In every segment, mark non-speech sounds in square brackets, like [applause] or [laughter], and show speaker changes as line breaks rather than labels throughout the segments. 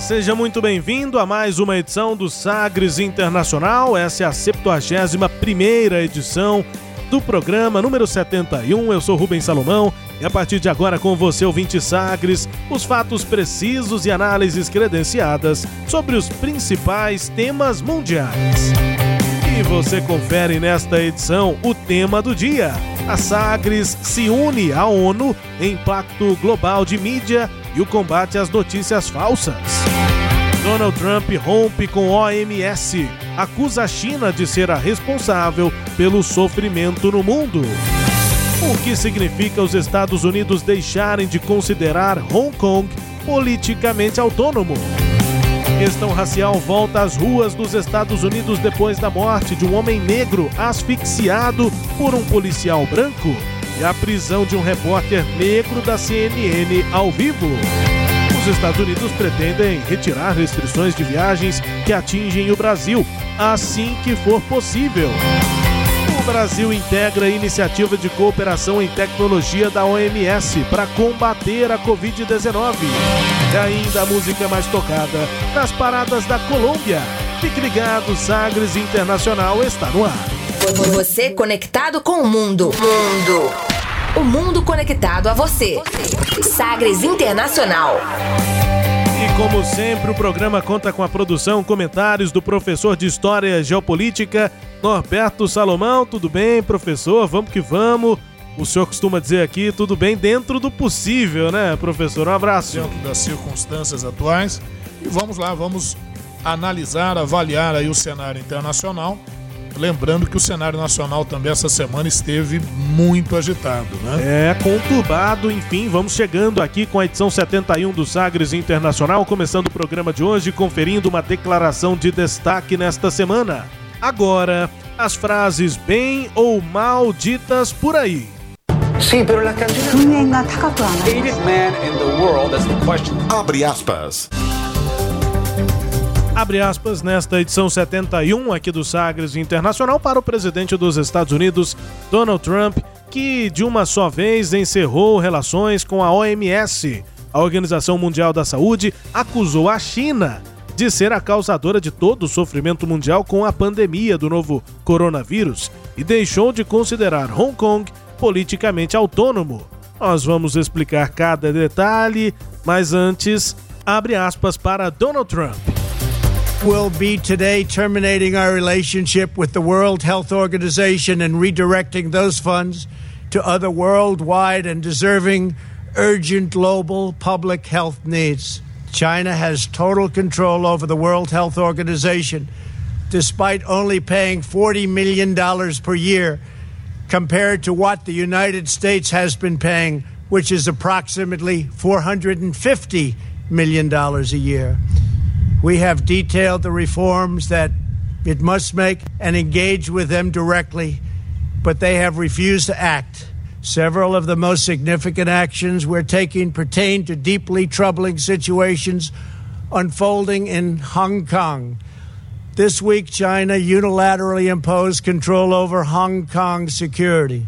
Seja muito bem-vindo a mais uma edição do Sagres Internacional. Essa é a 71 edição do programa número 71. Eu sou Rubens Salomão e a partir de agora com você, ouvinte Sagres, os fatos precisos e análises credenciadas sobre os principais temas mundiais. E você confere nesta edição o tema do dia. A Sagres se une à ONU em Pacto Global de Mídia e o combate às notícias falsas. Donald Trump rompe com OMS, acusa a China de ser a responsável pelo sofrimento no mundo. O que significa os Estados Unidos deixarem de considerar Hong Kong politicamente autônomo? Questão racial volta às ruas dos Estados Unidos depois da morte de um homem negro asfixiado por um policial branco e a prisão de um repórter negro da CNN ao vivo. Os Estados Unidos pretendem retirar restrições de viagens que atingem o Brasil assim que for possível. O Brasil integra a iniciativa de cooperação em tecnologia da OMS para combater a Covid-19. E ainda a música mais tocada nas paradas da Colômbia. Fique ligado, Sagres Internacional está no ar.
Você conectado com o mundo. Mundo. O mundo conectado a você. Sagres Internacional.
E como sempre, o programa conta com a produção, comentários do professor de História e Geopolítica, Norberto Salomão. Tudo bem, professor? Vamos que vamos. O senhor costuma dizer aqui, tudo bem dentro do possível, né, professor? Um abraço.
Dentro das circunstâncias atuais. E vamos lá, vamos analisar, avaliar aí o cenário internacional Lembrando que o cenário nacional também essa semana esteve muito agitado, né?
É, conturbado, enfim, vamos chegando aqui com a edição 71 do Sagres Internacional, começando o programa de hoje, conferindo uma declaração de destaque nesta semana. Agora, as frases bem ou mal ditas por aí.
Sim, pero la
Abre aspas
abre aspas, nesta edição 71 aqui do Sagres Internacional para o presidente dos Estados Unidos, Donald Trump, que de uma só vez encerrou relações com a OMS. A Organização Mundial da Saúde acusou a China de ser a causadora de todo o sofrimento mundial com a pandemia do novo coronavírus e deixou de considerar Hong Kong politicamente autônomo. Nós vamos explicar cada detalhe, mas antes, abre aspas para Donald Trump.
Will be today terminating our relationship with the World Health Organization and redirecting those funds to other worldwide and deserving urgent global public health needs. China has total control over the World Health Organization, despite only paying $40 million per year compared to what the United States has been paying, which is approximately $450 million a year. We have detailed the reforms that it must make and engage with them directly, but they have refused to act. Several of the most significant actions we're taking pertain to deeply troubling situations unfolding in Hong Kong. This week, China unilaterally imposed control over Hong Kong security.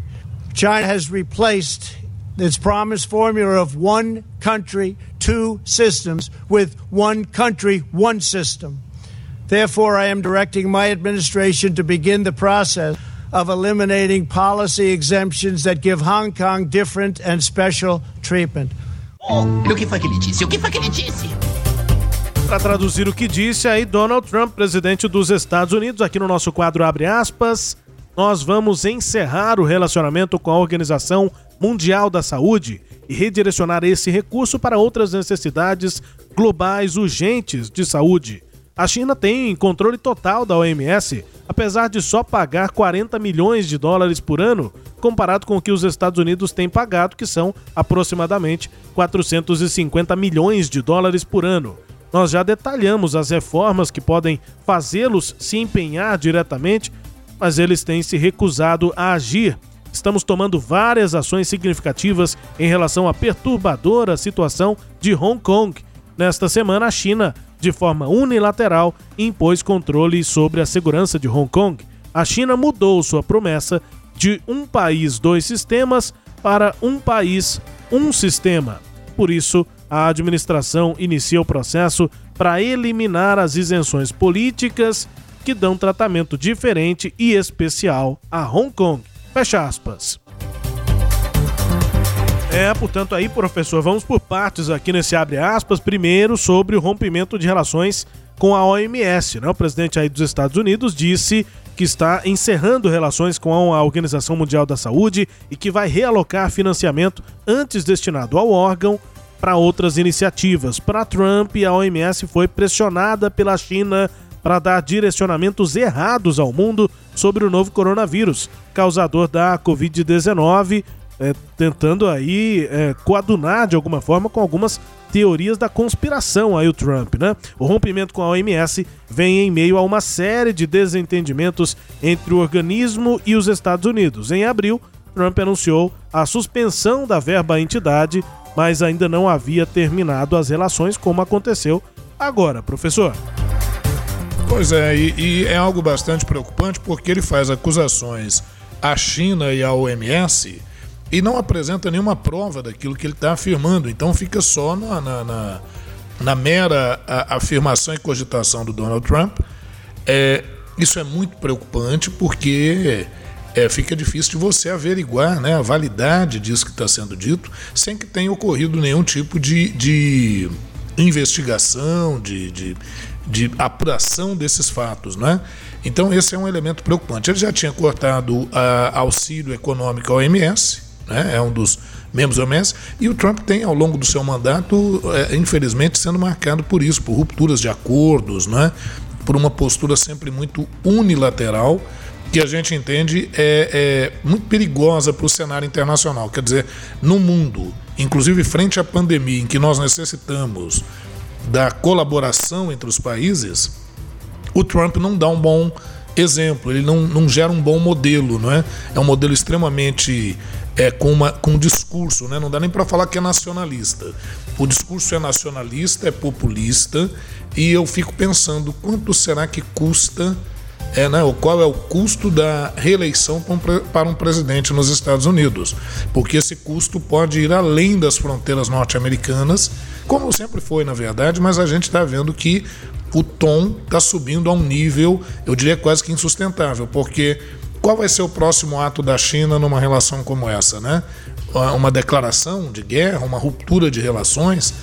China has replaced its promised formula of one country, two systems with one country, one system. Therefore, I am directing my administration to begin the process of eliminating policy exemptions that give Hong Kong different and special treatment.
Oh, o que foi que ele disse? O que foi que ele disse?
Para traduzir o que disse aí Donald Trump, presidente dos Estados Unidos, aqui no nosso quadro abre aspas, nós vamos encerrar o relacionamento com a Organização Mundial da Saúde e redirecionar esse recurso para outras necessidades globais urgentes de saúde. A China tem controle total da OMS, apesar de só pagar 40 milhões de dólares por ano, comparado com o que os Estados Unidos têm pagado, que são aproximadamente 450 milhões de dólares por ano. Nós já detalhamos as reformas que podem fazê-los se empenhar diretamente, mas eles têm se recusado a agir. Estamos tomando várias ações significativas em relação à perturbadora situação de Hong Kong. Nesta semana, a China de forma unilateral, impôs controle sobre a segurança de Hong Kong. A China mudou sua promessa de um país, dois sistemas para um país, um sistema. Por isso, a administração inicia o processo para eliminar as isenções políticas que dão tratamento diferente e especial a Hong Kong. Fecha aspas. É, portanto, aí, professor, vamos por partes aqui nesse abre aspas. Primeiro, sobre o rompimento de relações com a OMS. Né? O presidente aí dos Estados Unidos disse que está encerrando relações com a Organização Mundial da Saúde e que vai realocar financiamento antes destinado ao órgão para outras iniciativas. Para Trump, a OMS foi pressionada pela China para dar direcionamentos errados ao mundo sobre o novo coronavírus, causador da Covid-19 é, tentando aí é, coadunar de alguma forma com algumas teorias da conspiração aí o Trump, né? O rompimento com a OMS vem em meio a uma série de desentendimentos entre o organismo e os Estados Unidos. Em abril, Trump anunciou a suspensão da verba à entidade, mas ainda não havia terminado as relações como aconteceu agora, professor.
Pois é, e, e é algo bastante preocupante porque ele faz acusações à China e à OMS e não apresenta nenhuma prova daquilo que ele está afirmando. Então fica só na, na, na, na mera afirmação e cogitação do Donald Trump. É, isso é muito preocupante porque é, fica difícil de você averiguar né, a validade disso que está sendo dito sem que tenha ocorrido nenhum tipo de, de investigação, de, de, de apuração desses fatos. Né? Então, esse é um elemento preocupante. Ele já tinha cortado a, auxílio econômico ao MS, né? é um dos membros da OMS, e o Trump tem, ao longo do seu mandato, é, infelizmente, sendo marcado por isso, por rupturas de acordos, né? por uma postura sempre muito unilateral, que a gente entende é, é muito perigosa para o cenário internacional. Quer dizer, no mundo, inclusive frente à pandemia, em que nós necessitamos da colaboração entre os países, o Trump não dá um bom exemplo, ele não, não gera um bom modelo, não é? É um modelo extremamente é, com, uma, com um discurso, né? não dá nem para falar que é nacionalista. O discurso é nacionalista, é populista, e eu fico pensando quanto será que custa, é, né, qual é o custo da reeleição para um presidente nos Estados Unidos. Porque esse custo pode ir além das fronteiras norte-americanas, como sempre foi, na verdade, mas a gente está vendo que o tom está subindo a um nível, eu diria quase que insustentável, porque qual vai ser o próximo ato da China numa relação como essa, né? Uma declaração de guerra, uma ruptura de relações,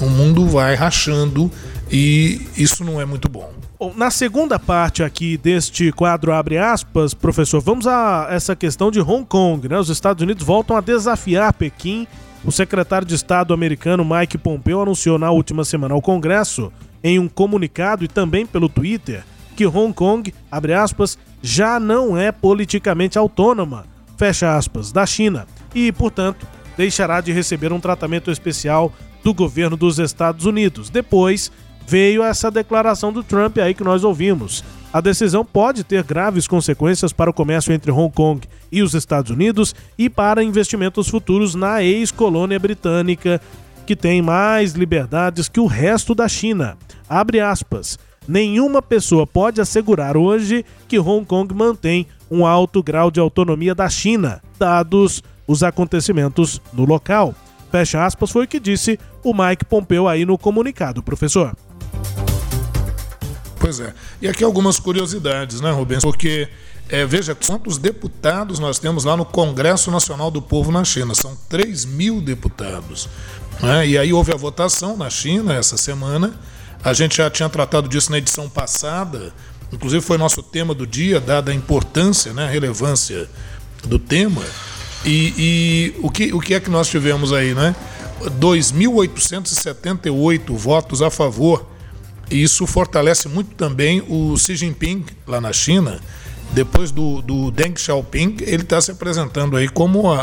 o mundo vai rachando e isso não é muito bom.
Na segunda parte aqui deste quadro abre aspas, professor, vamos a essa questão de Hong Kong, né? Os Estados Unidos voltam a desafiar Pequim. O secretário de Estado americano Mike Pompeo anunciou na última semana ao Congresso, em um comunicado e também pelo Twitter, que Hong Kong, abre aspas, já não é politicamente autônoma, fecha aspas, da China e, portanto, deixará de receber um tratamento especial do governo dos Estados Unidos. Depois veio essa declaração do Trump aí que nós ouvimos. A decisão pode ter graves consequências para o comércio entre Hong Kong e os Estados Unidos e para investimentos futuros na ex-colônia britânica, que tem mais liberdades que o resto da China. Abre aspas. Nenhuma pessoa pode assegurar hoje que Hong Kong mantém um alto grau de autonomia da China, dados os acontecimentos no local. Fecha aspas, foi o que disse o Mike Pompeo aí no comunicado, professor.
Pois é. E aqui algumas curiosidades, né, Rubens? Porque é, veja quantos deputados nós temos lá no Congresso Nacional do Povo na China. São 3 mil deputados. Né? E aí houve a votação na China essa semana a gente já tinha tratado disso na edição passada, inclusive foi nosso tema do dia, dada a importância, né, a relevância do tema. E, e o, que, o que é que nós tivemos aí, né? 2.878 votos a favor isso fortalece muito também o Xi Jinping lá na China. Depois do, do Deng Xiaoping, ele está se apresentando aí como a,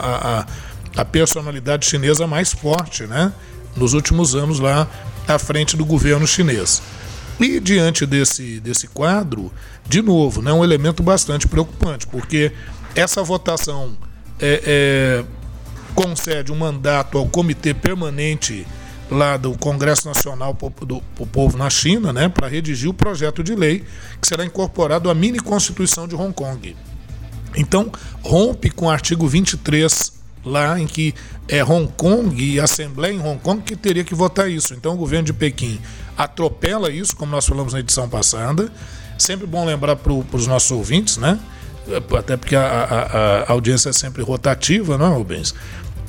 a, a personalidade chinesa mais forte, né? Nos últimos anos lá à frente do governo chinês. E diante desse, desse quadro, de novo, né, um elemento bastante preocupante, porque essa votação é, é, concede um mandato ao Comitê Permanente lá do Congresso Nacional do, Povo na China, né, para redigir o projeto de lei que será incorporado à mini Constituição de Hong Kong. Então, rompe com o artigo 23 lá em que é Hong Kong e a Assembleia em Hong Kong que teria que votar isso. Então o governo de Pequim atropela isso, como nós falamos na edição passada. Sempre bom lembrar para os nossos ouvintes, né? Até porque a, a, a, audiência é sempre rotativa, não é, Rubens?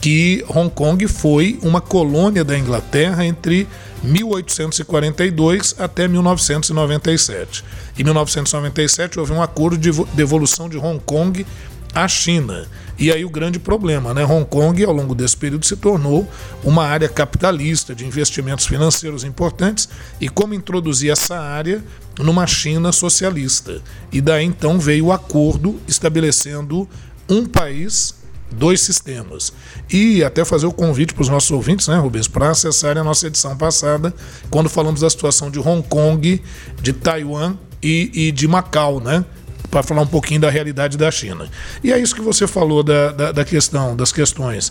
Que Hong Kong foi uma colônia da Inglaterra entre 1842 até 1997. Em 1997 houve um acordo de devolução de Hong Kong à China. E aí o grande problema, né? Hong Kong, ao longo desse período, se tornou uma área capitalista de investimentos financeiros importantes e como introduzir essa área numa China socialista. E daí então veio o acordo estabelecendo um país dois sistemas. E até fazer o convite para os nossos ouvintes, né, Rubens, para acessarem a nossa edição passada, quando falamos da situação de Hong Kong, de Taiwan e, e de Macau, né? para falar um pouquinho da realidade da China. E é isso que você falou da, da, da questão, das questões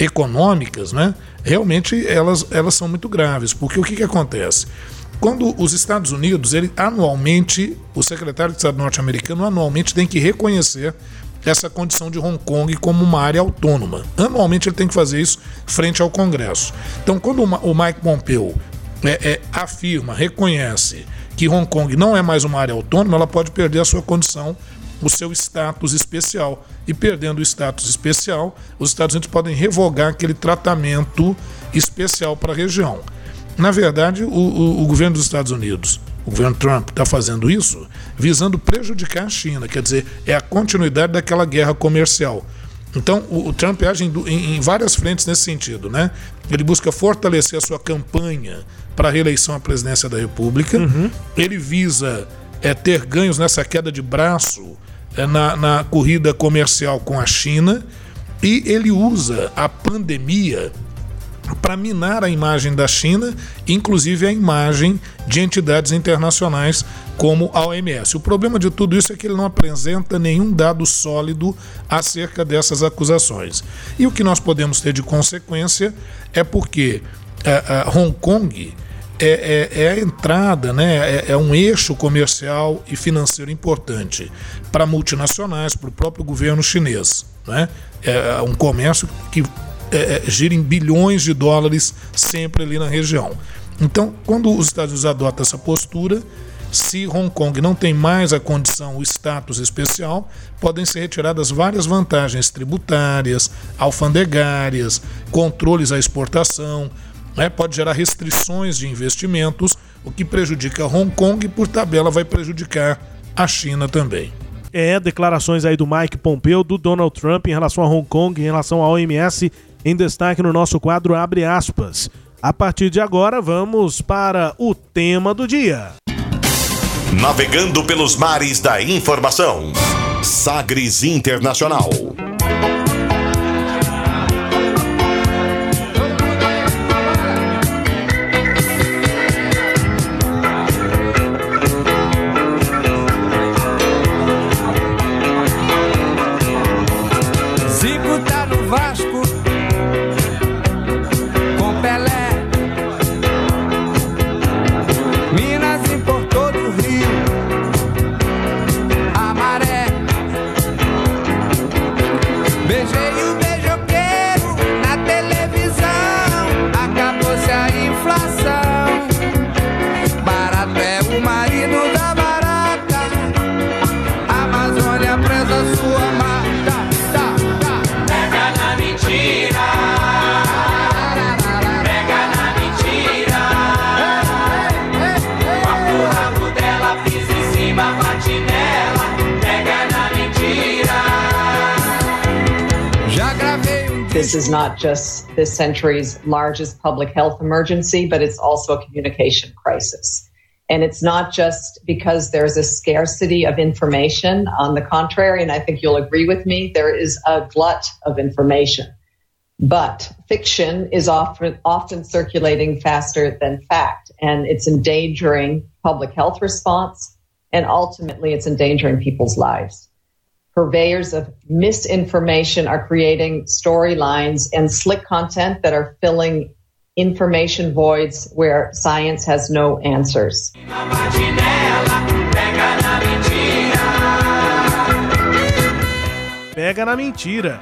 econômicas, né? Realmente elas, elas são muito graves, porque o que, que acontece? Quando os Estados Unidos, ele anualmente, o secretário de Estado norte-americano anualmente tem que reconhecer essa condição de Hong Kong como uma área autônoma. Anualmente ele tem que fazer isso frente ao Congresso. Então, quando o Mike Pompeo é, é, afirma, reconhece que Hong Kong não é mais uma área autônoma, ela pode perder a sua condição, o seu status especial. E perdendo o status especial, os Estados Unidos podem revogar aquele tratamento especial para a região. Na verdade, o, o, o governo dos Estados Unidos, o governo Trump, está fazendo isso visando prejudicar a China, quer dizer, é a continuidade daquela guerra comercial. Então, o, o Trump age em, em, em, várias frentes nesse sentido, né? Ele busca fortalecer a sua campanha para a reeleição à presidência da República. Uhum. Ele visa é, ter ganhos nessa queda de braço é, na, na corrida comercial com a China. E ele usa a pandemia para minar a imagem da China, inclusive a imagem de entidades internacionais como a OMS. O problema de tudo isso é que ele não apresenta nenhum dado sólido acerca dessas acusações. E o que nós podemos ter de consequência é porque uh, uh, Hong Kong é, é, é, a entrada, né? É, é, um eixo comercial e financeiro importante para multinacionais, para o próprio governo chinês. Né? É um comércio que é, é, bilhões de dólares sempre ali na região. Então, quando os Estados Unidos adotam essa postura, se Hong Kong não tem mais a condição, o status especial, podem ser retiradas várias vantagens tributárias, alfandegárias, controles à exportação, né? pode gerar restrições de investimentos, o que prejudica Hong Kong e, por tabela, vai prejudicar a China também.
É, declarações aí do Mike Pompeo, do Donald Trump em relação a Hong Kong, em relação à OMS, em destaque no nosso quadro Abre aspas. A partir de agora, vamos para o tema do dia.
Navegando pelos mares da informação. Sagres Internacional.
Not just this century's largest public health emergency, but it's also a communication crisis. And it's not just because there's a scarcity of information. On the contrary, and I think you'll agree with me, there is a glut of information. But fiction is often, often circulating faster than fact, and it's endangering public health response, and ultimately it's endangering people's lives. Purveyors of misinformation are creating storylines and slick content that are filling information voids where science has no answers.
Pega na mentira.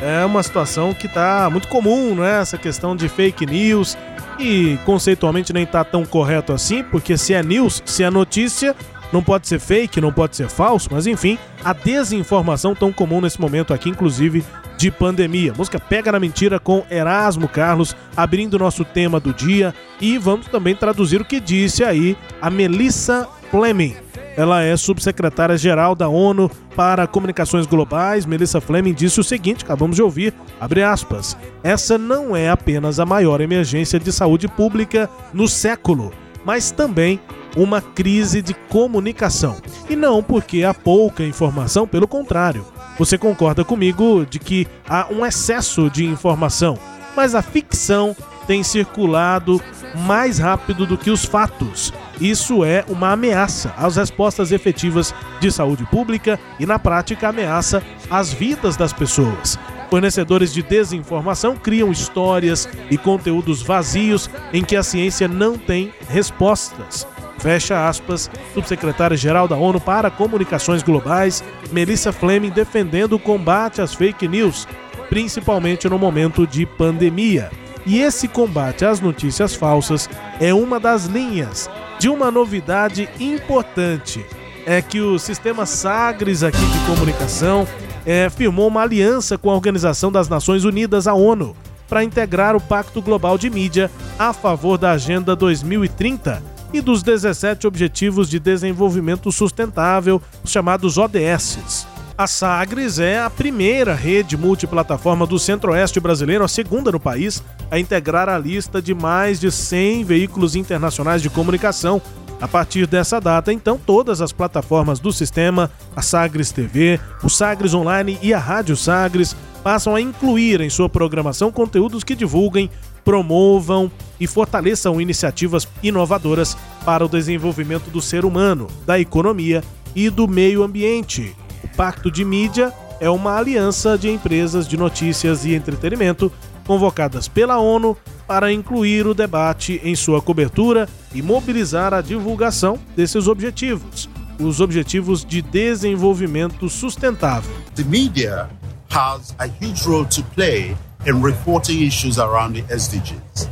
É uma situação que está muito comum, né? Essa questão de fake news e conceitualmente nem está tão correto assim, porque se é news, se é notícia, não pode ser fake, não pode ser falso, mas enfim, a desinformação tão comum nesse momento aqui, inclusive de pandemia. Música Pega na Mentira com Erasmo Carlos, abrindo o nosso tema do dia e vamos também traduzir o que disse aí a Melissa Fleming. Ela é subsecretária-geral da ONU para Comunicações Globais. Melissa Fleming disse o seguinte, acabamos de ouvir, abre aspas, essa não é apenas a maior emergência de saúde pública no século, mas também uma crise de comunicação. E não porque há pouca informação, pelo contrário. Você concorda comigo de que há um excesso de informação, mas a ficção tem circulado mais rápido do que os fatos. Isso é uma ameaça às respostas efetivas de saúde pública e, na prática, ameaça às vidas das pessoas. Fornecedores de desinformação criam histórias e conteúdos vazios em que a ciência não tem respostas. Fecha aspas, subsecretária-geral da ONU para Comunicações Globais, Melissa Fleming, defendendo o combate às fake news, principalmente no momento de pandemia. E esse combate às notícias falsas é uma das linhas de uma novidade importante. É que o sistema Sagres aqui de comunicação é, firmou uma aliança com a Organização das Nações Unidas, a ONU, para integrar o Pacto Global de Mídia a favor da Agenda 2030 e dos 17 Objetivos de Desenvolvimento Sustentável, os chamados ODS. A Sagres é a primeira rede multiplataforma do Centro-Oeste brasileiro, a segunda no país, a integrar a lista de mais de 100 veículos internacionais de comunicação. A partir dessa data, então, todas as plataformas do sistema, a Sagres TV, o Sagres Online e a Rádio Sagres, passam a incluir em sua programação conteúdos que divulguem, promovam e fortaleçam iniciativas inovadoras para o desenvolvimento do ser humano, da economia e do meio ambiente. Pacto de Mídia é uma aliança de empresas de notícias e entretenimento convocadas pela ONU para incluir o debate em sua cobertura e mobilizar a divulgação desses objetivos, os objetivos de desenvolvimento sustentável.
The media has a huge role to play in reporting issues around the SDGs.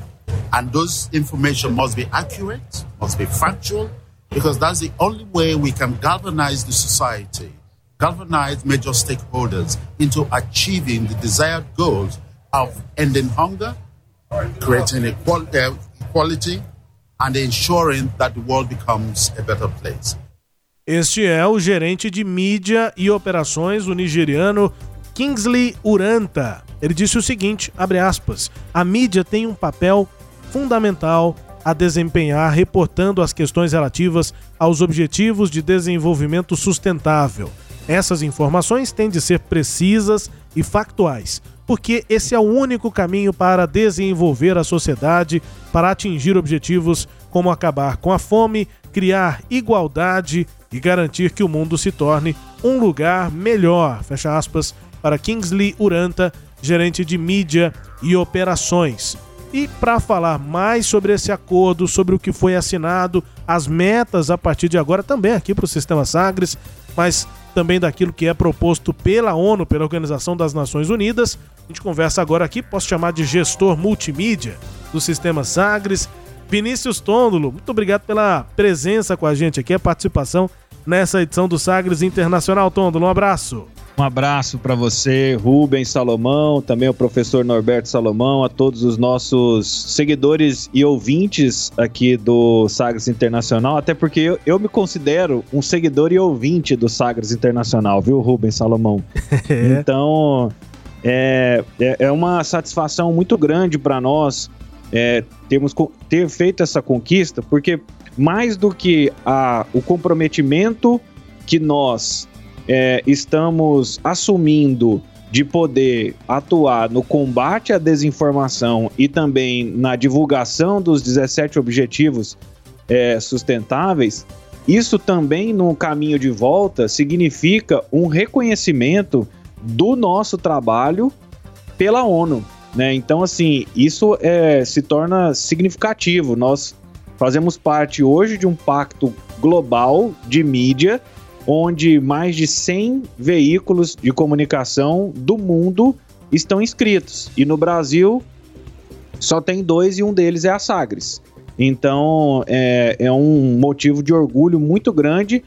And those information must be accurate, must be factual, because that's the only way we can galvanize the society galvanize major stakeholders into achieving the desired goals of ending hunger, creating uh, equality, and ensuring that the world becomes a better place.
Este é o gerente de mídia e operações, o nigeriano Kingsley Uranta. Ele disse o seguinte, aspas, a mídia tem um papel fundamental a desempenhar reportando as questões relativas aos objetivos de desenvolvimento sustentável essas informações têm de ser precisas e factuais, porque esse é o único caminho para desenvolver a sociedade, para atingir objetivos como acabar com a fome, criar igualdade e garantir que o mundo se torne um lugar melhor. Fecha aspas para Kingsley Uranta, gerente de mídia e operações. E para falar mais sobre esse acordo, sobre o que foi assinado, as metas a partir de agora também aqui para o Sistema Sagres, mas também daquilo que é proposto pela ONU, pela Organização das Nações Unidas. A gente conversa agora aqui, posso chamar de gestor multimídia do Sistema Sagres, Vinícius Tôndolo. Muito obrigado pela presença com a gente aqui, a participação nessa edição do Sagres Internacional. Tôndolo, um abraço.
Um abraço para você, Rubens Salomão, também o professor Norberto Salomão, a todos os nossos seguidores e ouvintes aqui do Sagres Internacional, até porque eu, eu me considero um seguidor e ouvinte do Sagres Internacional, viu, Rubens Salomão? [laughs] É. Então, é, é, é uma satisfação muito grande para nós é, temos ter feito essa conquista, porque mais do que a, o comprometimento que nós é, estamos assumindo de poder atuar no combate à desinformação e também na divulgação dos 17 objetivos é, sustentáveis, isso também no caminho de volta significa um reconhecimento do nosso trabalho pela ONU. Né? Então, assim, isso é, se torna significativo. Nós fazemos parte hoje de um pacto global de mídia, onde mais de 100 veículos de comunicação do mundo estão inscritos. E no Brasil só tem dois e um deles é a Sagres. Então é, é um motivo de orgulho muito grande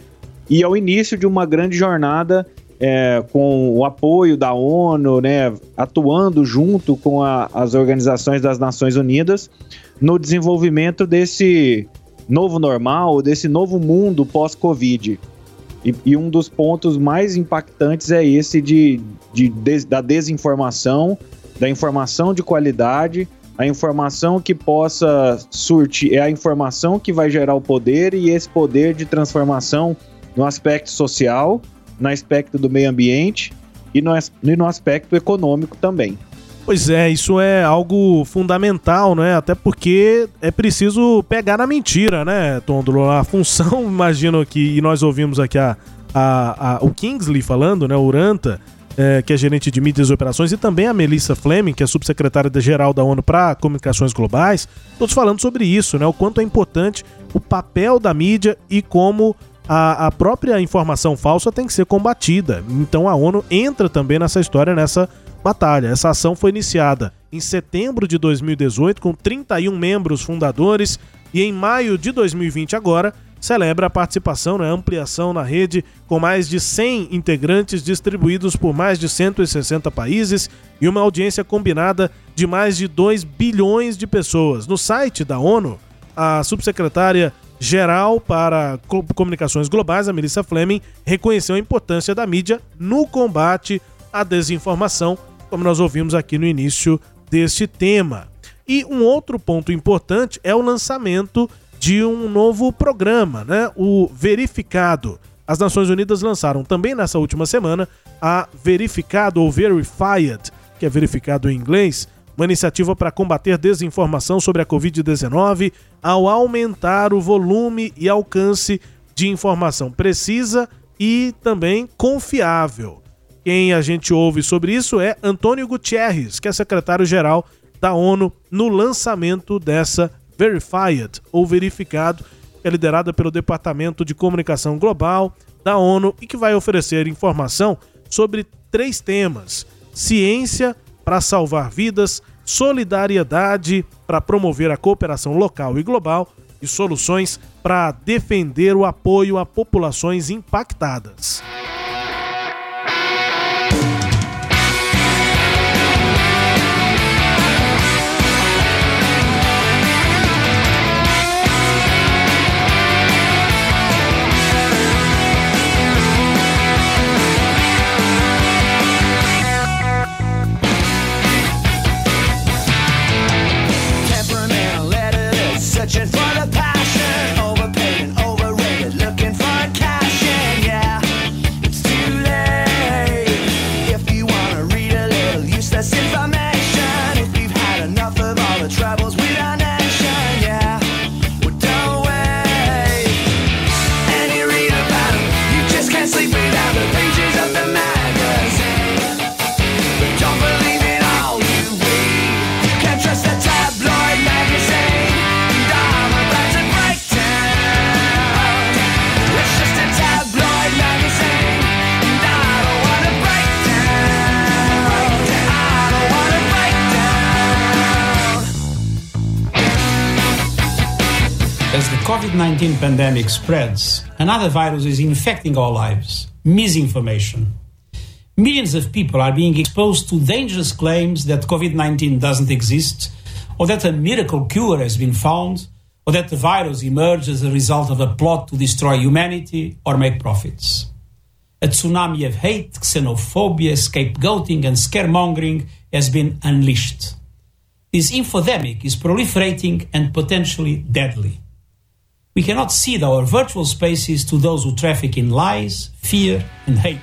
e é o início de uma grande jornada é, com o apoio da ONU, né, atuando junto com a, as organizações das Nações Unidas no desenvolvimento desse novo normal, desse novo mundo pós-Covid. E, e, um dos pontos mais impactantes é esse de, de, de, da desinformação, da informação de qualidade, a informação que possa surtir, é a informação que vai gerar o poder e esse poder de transformação no aspecto social no aspecto do meio ambiente e no, e no aspecto econômico também.
Pois é, isso é algo fundamental, né? Até porque é preciso pegar na mentira, né, Tondolo? A função, [laughs] imagino que, e nós ouvimos aqui a, a, a o Kingsley falando, né, Uranta, é, que é gerente de mídias e operações, e também a Melissa Fleming, que é subsecretária-geral da ONU para Comunicações Globais, todos falando sobre isso, né? O quanto é importante o papel da mídia e como a, a própria informação falsa tem que ser combatida. Então a ONU entra também nessa história, nessa batalha. Essa ação foi iniciada em setembro de 2018 com 31 membros fundadores e em maio de 2020 agora celebra a participação na né, ampliação na rede com mais de 100 integrantes distribuídos por mais de 160 países e uma audiência combinada de mais de 2 bilhões de pessoas. No site da ONU, a subsecretária geral para comunicações globais, a Melissa Fleming, reconheceu a importância da mídia no combate à desinformação, como nós ouvimos aqui no início deste tema. E um outro ponto importante é o lançamento de um novo programa, né? O Verificado. As Nações Unidas lançaram também nessa última semana a Verificado ou Verified, que é verificado em inglês, uma iniciativa para combater desinformação sobre a Covid-19 ao aumentar o volume e alcance de informação precisa e também confiável. Quem a gente ouve sobre isso é Antônio Gutierrez, que é secretário-geral da ONU no lançamento dessa Verified, ou verificado, que é liderada pelo Departamento de Comunicação Global da ONU e que vai oferecer informação sobre três temas: ciência para salvar vidas, solidariedade para promover a cooperação local e global e soluções para defender o apoio a populações impactadas.
19 pandemic spreads, another virus is infecting our lives misinformation. Millions of people are being exposed to dangerous claims that COVID 19 doesn't exist, or that a miracle cure has been found, or that the virus emerged as a result of a plot to destroy humanity or make profits. A tsunami of hate, xenophobia, scapegoating, and scaremongering has been unleashed. this infodemic is proliferating and potentially deadly. We cannot cede our virtual spaces to those who traffic in lies, fear, and hate.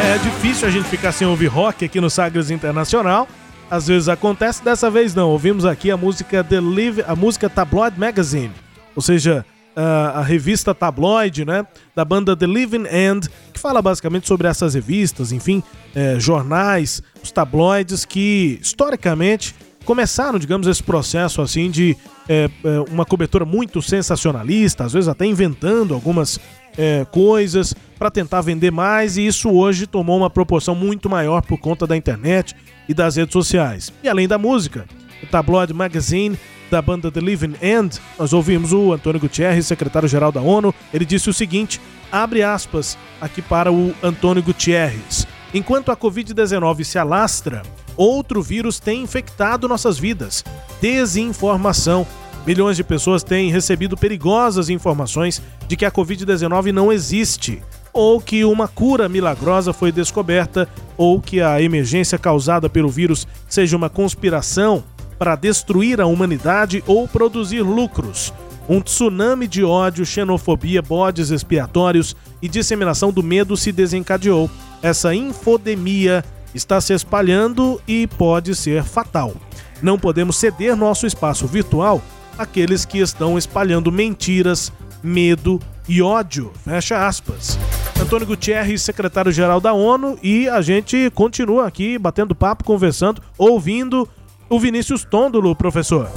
É difícil a gente ficar sem ouvir rock aqui no Sagres Internacional. Às vezes acontece, dessa vez não. Ouvimos aqui a música The Live, a música Tabloid Magazine, ou seja, a, a revista tabloide, né, da banda The Living End, que fala basicamente sobre essas revistas, enfim, é, jornais, os tabloides que historicamente começaram, digamos, esse processo assim de é, é, uma cobertura muito sensacionalista, às vezes até inventando algumas é, coisas para tentar vender mais, e isso hoje tomou uma proporção muito maior por conta da internet e das redes sociais. E além da música, o Tabloid Magazine da banda The Living End, nós ouvimos o Antônio Gutierrez, secretário-geral da ONU, ele disse o seguinte, abre aspas aqui para o Antônio Gutierrez. Enquanto a Covid-19 se alastra, outro vírus tem infectado nossas vidas. Desinformação. Milhões de pessoas têm recebido perigosas informações de que a Covid-19 não existe, ou que uma cura milagrosa foi descoberta, ou que a emergência causada pelo vírus seja uma conspiração para destruir a humanidade ou produzir lucros. Um tsunami de ódio, xenofobia, bodes expiatórios e disseminação do medo se desencadeou. Essa infodemia está se espalhando e pode ser fatal. Não podemos ceder nosso espaço virtual àqueles que estão espalhando mentiras, medo e ódio. Fecha aspas. Antônio Gutierrez, secretário-geral da ONU, e a gente continua aqui batendo papo, conversando, ouvindo o Vinícius Tôndolo, professor.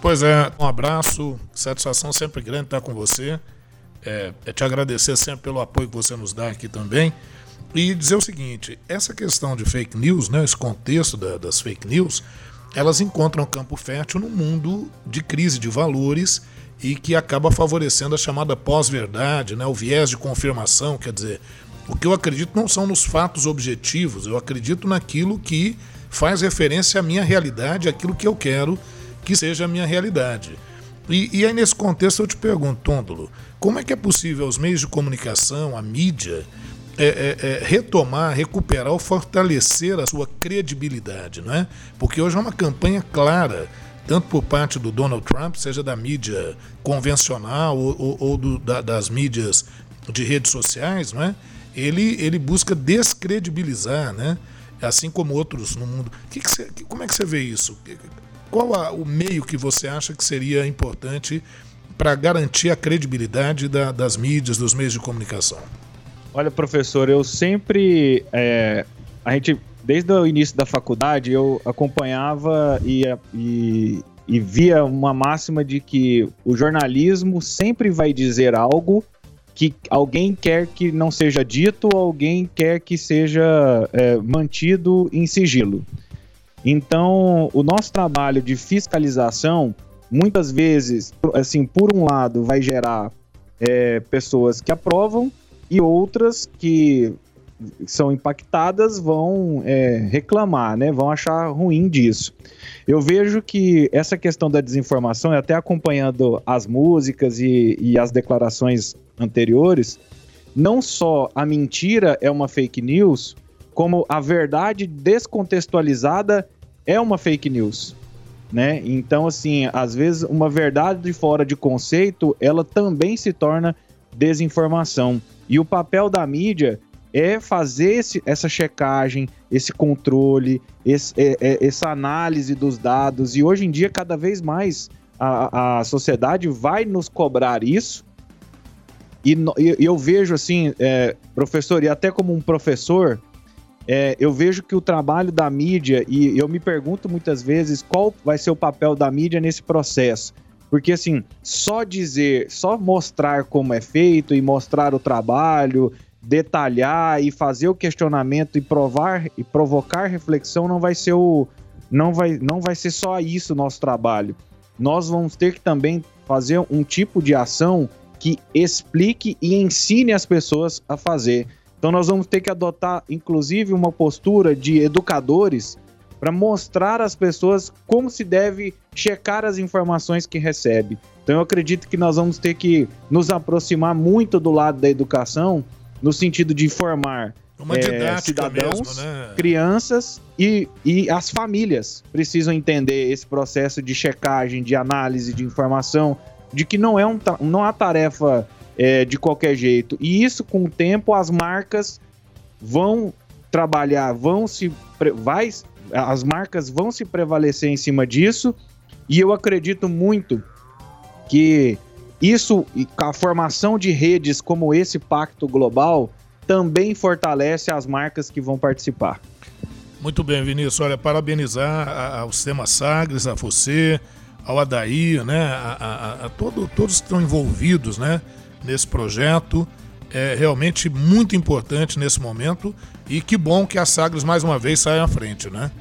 Pois é, um abraço, satisfação sempre grande estar com você. É, é, te agradecer sempre pelo apoio que você nos dá aqui também. E dizer o seguinte: essa questão de fake news, né, esse contexto da, das fake news, elas encontram campo fértil no mundo de crise de valores e que acaba favorecendo a chamada pós-verdade, né, o viés de confirmação. Quer dizer, o que eu acredito não são nos fatos objetivos, eu acredito naquilo que faz referência à minha realidade, aquilo que eu quero que seja a minha realidade. E, e aí, nesse contexto, eu te pergunto, Tôndolo, como é que é possível os meios de comunicação, a mídia, é, é, é, retomar, recuperar ou fortalecer a sua credibilidade, não é? Porque hoje é uma campanha clara, tanto por parte do Donald Trump, seja da mídia convencional ou, ou, ou do, da, das mídias de redes sociais, não é? Ele, ele busca descredibilizar, né? Assim como outros no mundo. Que que como é que você vê isso? Qual a, o meio que você acha que seria importante para garantir a credibilidade da, das mídias, dos meios de comunicação?
Olha, professor, eu sempre. É, a gente, desde o início da faculdade, eu acompanhava e, e, e via uma máxima de que o jornalismo sempre vai dizer algo que alguém quer que não seja dito, alguém quer que seja é, mantido em sigilo. Então, o nosso trabalho de fiscalização, muitas vezes, assim, por um lado, vai gerar é, pessoas que aprovam e outras que são impactadas vão é, reclamar, né? Vão achar ruim disso. Eu vejo que essa questão da desinformação, até acompanhando as músicas e, e as declarações anteriores, não só a mentira é uma fake news, como a verdade descontextualizada é uma fake news. Né? Então, assim, às vezes uma verdade fora de conceito, ela também se torna desinformação. E o papel da mídia é fazer esse, essa checagem, esse controle, esse, é, é, essa análise dos dados. E hoje em dia, cada vez mais, a, a sociedade vai nos cobrar isso e, e eu vejo assim, é, professor, e até como um professor, é, eu vejo que o trabalho da mídia, e eu me pergunto muitas vezes qual vai ser o papel da mídia nesse processo. Porque, assim, só dizer, só mostrar como é feito e mostrar o trabalho, detalhar e fazer o questionamento e provar e provocar reflexão não vai ser o. Não vai, não vai ser só isso o nosso trabalho. Nós vamos ter que também fazer um tipo de ação que explique e ensine as pessoas a fazer. Então nós vamos ter que adotar, inclusive, uma postura de educadores para mostrar às pessoas como se deve checar as informações que recebe. Então eu acredito que nós vamos ter que nos aproximar muito do lado da educação, no sentido de formar é, cidadãos, mesmo, né? crianças e, e as famílias precisam entender esse processo de checagem, de análise de informação, de que não é um, não há tarefa é, de qualquer jeito. E isso, com o tempo, as marcas vão trabalhar, vão se vai as marcas vão se prevalecer em cima disso, e eu acredito muito que isso, a formação de redes como esse pacto global, também fortalece as marcas que vão participar.
Muito bem, Vinícius. Olha, parabenizar ao Sistema Sagres, a você, ao Adair, né, a, a, a todo, todos que estão envolvidos né, nesse projeto. É realmente muito importante nesse momento e que bom que a Sagres mais uma vez sai à frente, né?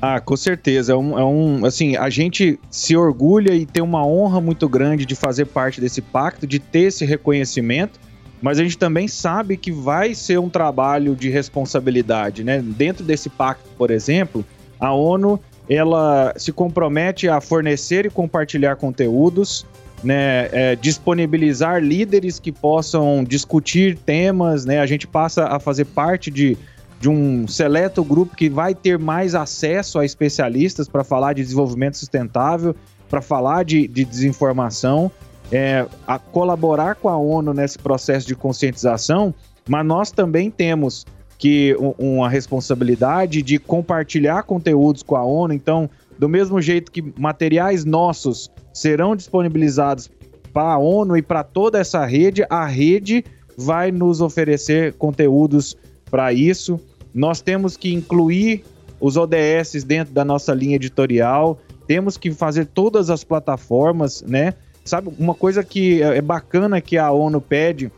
Ah, com certeza. É um, é um, assim, a gente se orgulha e tem uma honra muito grande de fazer parte desse pacto, de ter esse reconhecimento, mas a gente também sabe que vai ser um trabalho de responsabilidade, né? Dentro desse pacto, por exemplo, a ONU ela se compromete a fornecer e compartilhar conteúdos, né, é, disponibilizar líderes que possam discutir temas, né? A gente passa a fazer parte de de um seleto grupo que vai ter mais acesso a especialistas para falar de desenvolvimento sustentável, para falar de, de desinformação, é, a colaborar com a ONU nesse processo de conscientização, mas nós também temos que uma responsabilidade de compartilhar conteúdos com a ONU. Então, do mesmo jeito que materiais nossos serão disponibilizados para a ONU e para toda essa rede, a rede vai nos oferecer conteúdos para isso. Nós temos que incluir os ODS dentro da nossa linha editorial, temos que fazer todas as plataformas, né? Sabe, uma coisa que é, é bacana que a ONU pede,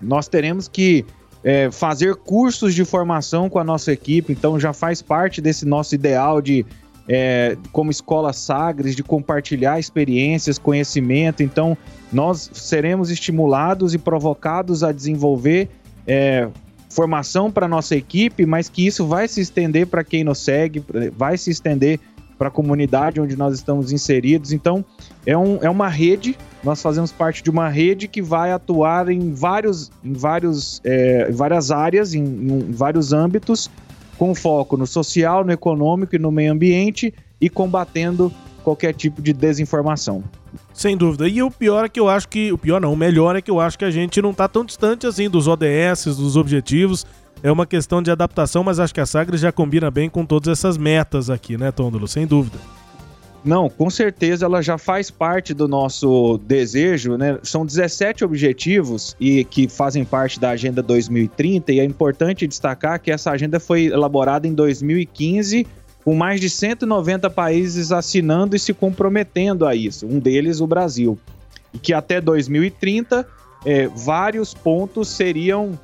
nós teremos que é, fazer cursos de formação com a nossa equipe, então já faz parte desse nosso ideal de, é, como escola Sagres, de compartilhar experiências, conhecimento. Então, nós seremos estimulados e provocados a desenvolver é, formação para nossa equipe, mas que isso vai se estender para quem nos segue, vai se estender para a comunidade onde nós estamos inseridos. Então, é, um, é uma rede, nós fazemos parte de uma rede que vai atuar em, vários, em vários, é, várias áreas, em, em vários âmbitos, com foco no social, no econômico e no meio ambiente e combatendo qualquer tipo de desinformação.
Sem dúvida. E o pior é que eu acho que. O pior não, o melhor é que eu acho que a gente não está tão distante assim dos ODS, dos objetivos. É uma questão de adaptação, mas acho que a Sagres já combina bem com todas essas metas aqui, né, Tôndolo? Sem dúvida.
Não, com certeza ela já faz parte do nosso desejo, né? São 17 objetivos e que fazem parte da Agenda 2030 e é importante destacar que essa agenda foi elaborada em 2015 com mais de 190 países assinando e se comprometendo a isso, um deles o Brasil. E que até 2030 é, vários pontos seriam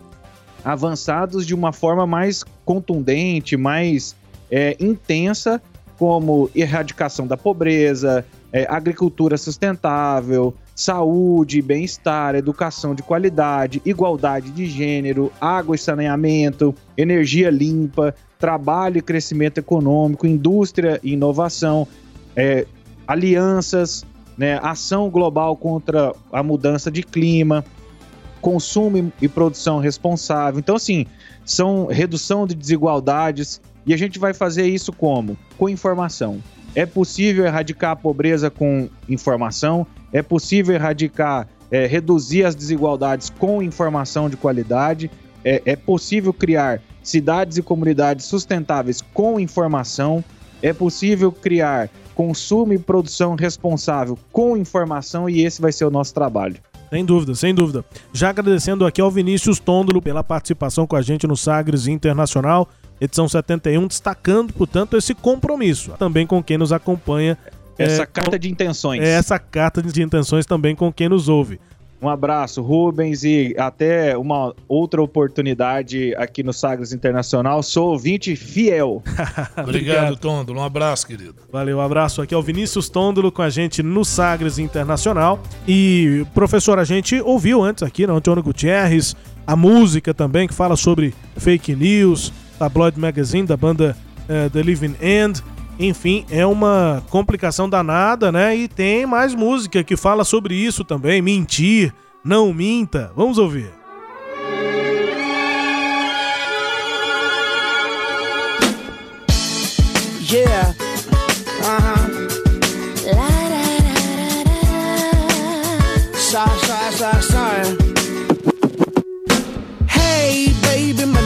avançados de uma forma mais contundente, mais é, intensa, como erradicação da pobreza, é, agricultura sustentável, saúde, bem-estar, educação de qualidade, igualdade de gênero, água e saneamento, energia limpa, trabalho e crescimento econômico, indústria e inovação, é, alianças, né, ação global contra a mudança de clima, consumo e produção responsável. Então, assim, são redução de desigualdades e a gente vai fazer isso como? Com informação. É possível erradicar a pobreza com informação, é possível erradicar, é, reduzir as desigualdades com informação de qualidade, é, é possível criar cidades e comunidades sustentáveis com informação, é possível criar consumo e produção responsável com informação e esse vai ser o nosso trabalho.
Sem dúvida, sem dúvida. Já agradecendo aqui ao Vinícius Tôndolo pela participação com a gente no Sagres Internacional, edição 71, destacando, portanto, esse compromisso também com quem nos acompanha.
Essa é, carta de intenções.
É essa carta de intenções também com quem nos ouve.
Um abraço, Rubens, e até uma outra oportunidade aqui no Sagres Internacional. Sou ouvinte fiel. [laughs]
Obrigado, Tôndolo. Um abraço, querido.
Valeu, um abraço. Aqui é o Vinícius Tôndolo com a gente no Sagres Internacional. E, professor, a gente ouviu antes aqui, não, Antônio Gutierrez, a música também que fala sobre fake news, Tabloid Magazine, da banda uh, The Living End. Enfim, é uma complicação danada, né? E tem mais música que fala sobre isso também. Mentir, não minta. Vamos ouvir.
Yeah. Uh-huh. Sorry, sorry, sorry. Hey, baby, my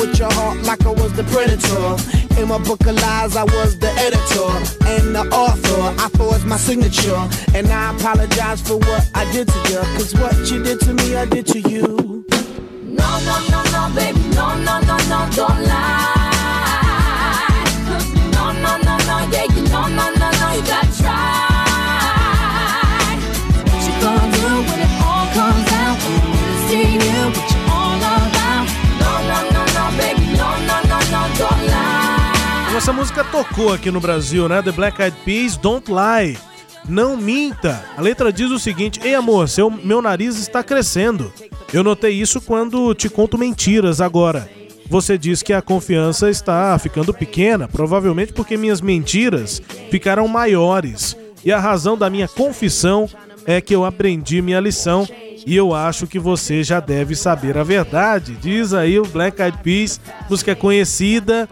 With your heart like I was the predator. In my book of lies, I was the editor and the author. I forged my signature. And I apologize for what I did to you. Cause what you did to me, I did to you.
No, no, no, no, baby, no, no, no, no, don't lie.
Essa música tocou aqui no Brasil, né? The Black Eyed Peas, Don't Lie. Não minta. A letra diz o seguinte: Ei amor, seu, meu nariz está crescendo. Eu notei isso quando te conto mentiras agora. Você diz que a confiança está ficando pequena, provavelmente porque minhas mentiras ficaram maiores. E a razão da minha confissão é que eu aprendi minha lição e eu acho que você já deve saber a verdade. Diz aí o Black Eyed Peas, música conhecida,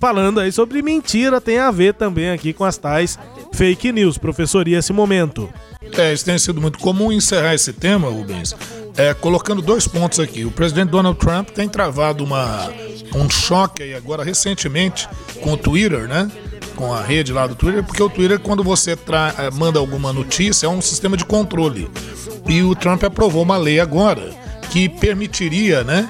falando aí sobre mentira, tem a ver também aqui com as tais fake news, professor, e esse momento.
É, isso tem sido muito comum encerrar esse tema, Rubens, é, colocando dois pontos aqui. O presidente Donald Trump tem travado uma, um choque aí agora recentemente com o Twitter, né? Com a rede lá do Twitter, porque o Twitter, quando você é, manda alguma notícia, é um sistema de controle. E o Trump aprovou uma lei agora que permitiria, né?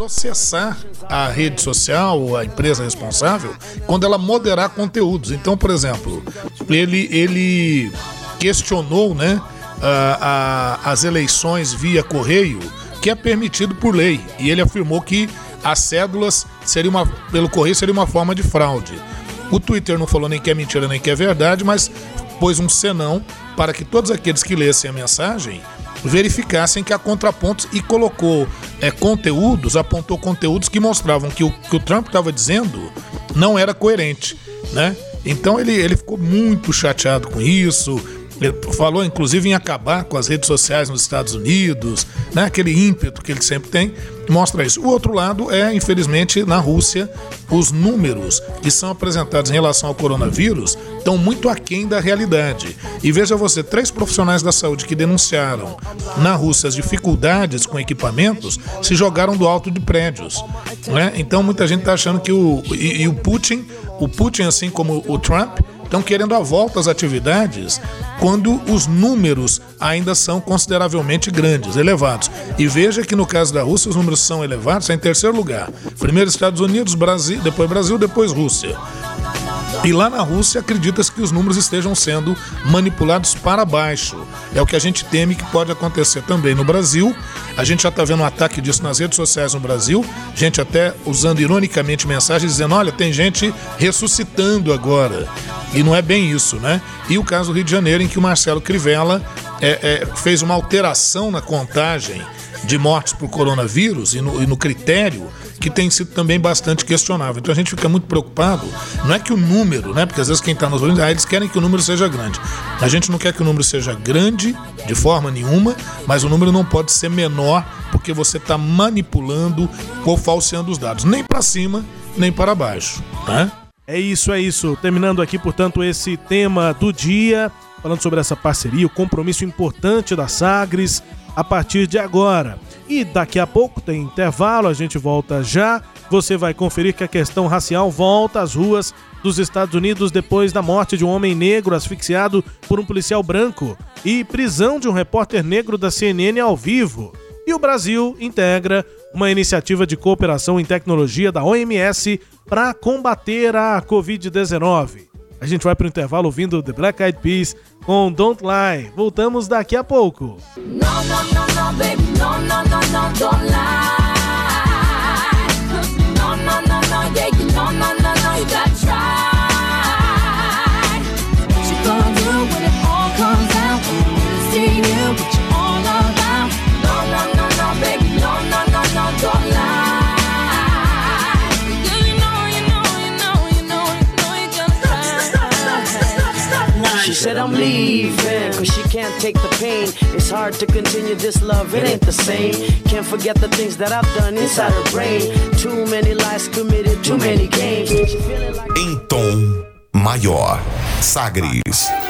Processar a rede social a empresa responsável quando ela moderar conteúdos. Então, por exemplo, ele, ele questionou né, a, a, as eleições via correio, que é permitido por lei. E ele afirmou que as cédulas seria uma, pelo correio seria uma forma de fraude. O Twitter não falou nem que é mentira nem que é verdade, mas pôs um senão para que todos aqueles que lessem a mensagem verificassem que há contrapontos e colocou é, conteúdos, apontou conteúdos que mostravam que o que o Trump estava dizendo não era coerente, né? Então ele, ele ficou muito chateado com isso, ele falou, inclusive, em acabar com as redes sociais nos Estados Unidos, né? aquele ímpeto que ele sempre tem, mostra isso. O outro lado é, infelizmente, na Rússia, os números que são apresentados em relação ao coronavírus estão muito aquém da realidade. E veja você, três profissionais da saúde que denunciaram na Rússia as dificuldades com equipamentos se jogaram do alto de prédios. Né? Então muita gente está achando que o. E, e o Putin, o Putin, assim como o Trump, estão querendo a volta às atividades quando os números ainda são consideravelmente grandes, elevados. E veja que no caso da Rússia os números são elevados, em terceiro lugar. Primeiro Estados Unidos, Brasil, depois Brasil, depois Rússia. E lá na Rússia acredita-se que os números estejam sendo manipulados para baixo. É o que a gente teme que pode acontecer também no Brasil. A gente já está vendo um ataque disso nas redes sociais no Brasil. Gente até usando ironicamente mensagens dizendo: olha, tem gente ressuscitando agora. E não é bem isso, né? E o caso do Rio de Janeiro, em que o Marcelo Crivella é, é, fez uma alteração na contagem de mortes por coronavírus e no, e no critério que tem sido também bastante questionável. Então a gente fica muito preocupado. Não é que o número, né? Porque às vezes quem está nos ouvindo, ah, eles querem que o número seja grande. A gente não quer que o número seja grande de forma nenhuma, mas o número não pode ser menor porque você está manipulando ou falseando os dados, nem para cima nem para baixo, né?
É isso, é isso. Terminando aqui, portanto, esse tema do dia, falando sobre essa parceria, o compromisso importante da Sagres a partir de agora. E daqui a pouco tem intervalo, a gente volta já. Você vai conferir que a questão racial volta às ruas dos Estados Unidos depois da morte de um homem negro asfixiado por um policial branco e prisão de um repórter negro da CNN ao vivo. E o Brasil integra uma iniciativa de cooperação em tecnologia da OMS para combater a Covid-19. A gente vai pro intervalo ouvindo The Black Eyed Peas com Don't Lie. Voltamos daqui a pouco.
No, no, no, no, baby, no, no, no, no, don't lie.
She said I'm leaving cause she can't take the pain. It's hard to continue this love, it ain't the same. Can't forget the things that I've done inside her brain. Too many lies committed, too many games. She feeling like
Em tom maior. Sagres.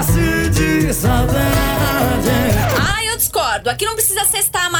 S de saudade.
Ah, eu discordo. Aqui não precisa sextar mais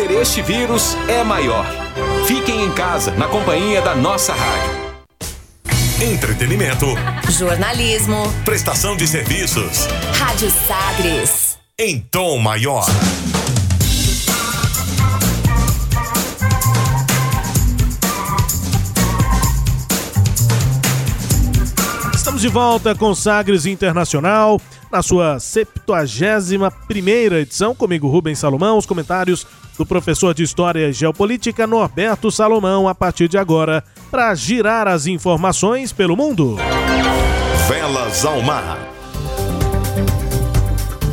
este vírus é maior. Fiquem em casa, na companhia da nossa rádio.
Entretenimento.
Jornalismo.
Prestação de serviços.
Rádio Sagres.
Em tom maior.
Estamos de volta com Sagres Internacional, na sua 71ª edição, comigo Rubens Salomão, os comentários do professor de História e Geopolítica Norberto Salomão, a partir de agora, para girar as informações pelo mundo.
Velas ao mar.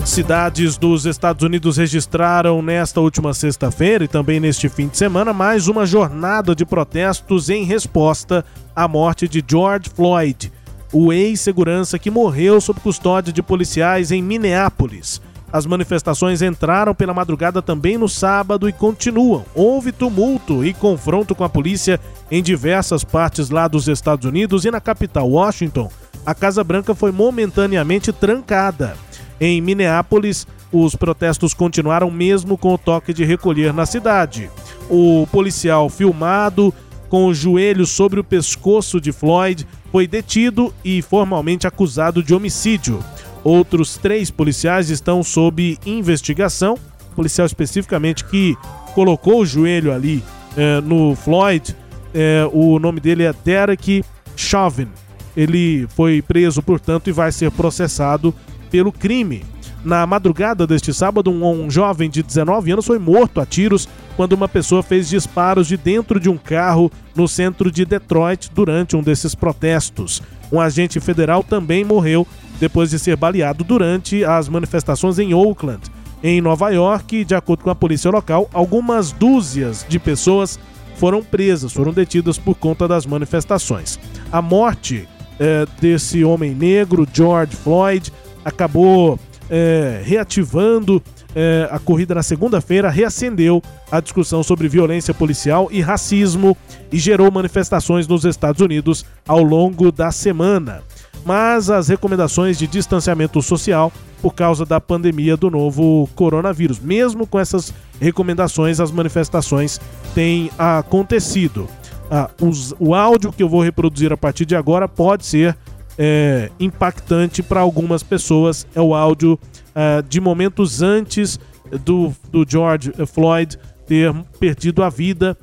Cidades dos Estados Unidos registraram nesta última sexta-feira e também neste fim de semana mais uma jornada de protestos em resposta à morte de George Floyd, o ex-segurança que morreu sob custódia de policiais em Minneapolis. As manifestações entraram pela madrugada também no sábado e continuam. Houve tumulto e confronto com a polícia em diversas partes lá dos Estados Unidos e na capital Washington. A Casa Branca foi momentaneamente trancada. Em Minneapolis, os protestos continuaram mesmo com o toque de recolher na cidade. O policial filmado com o joelho sobre o pescoço de Floyd foi detido e formalmente acusado de homicídio. Outros três policiais estão sob investigação. O policial especificamente que colocou o joelho ali eh, no Floyd, eh, o nome dele é Derek Chauvin. Ele foi preso, portanto, e vai ser processado pelo crime. Na madrugada deste sábado, um, um jovem de 19 anos foi morto a tiros quando uma pessoa fez disparos de dentro de um carro no centro de Detroit durante um desses protestos. Um agente federal também morreu depois de ser baleado durante as manifestações em Oakland, em Nova York. De acordo com a polícia local, algumas dúzias de pessoas foram presas, foram detidas por conta das manifestações. A morte eh, desse homem negro, George Floyd, acabou é, reativando é, a corrida na segunda-feira, reacendeu a discussão sobre violência policial e racismo e gerou manifestações nos Estados Unidos ao longo da semana. Mas as recomendações de distanciamento social por causa da pandemia do novo coronavírus. Mesmo com essas recomendações, as manifestações têm acontecido. Ah, os- o áudio que eu vou reproduzir a partir de agora pode ser é, impactante para algumas pessoas. É o áudio ah, de momentos antes do, do George Floyd ter perdido a vida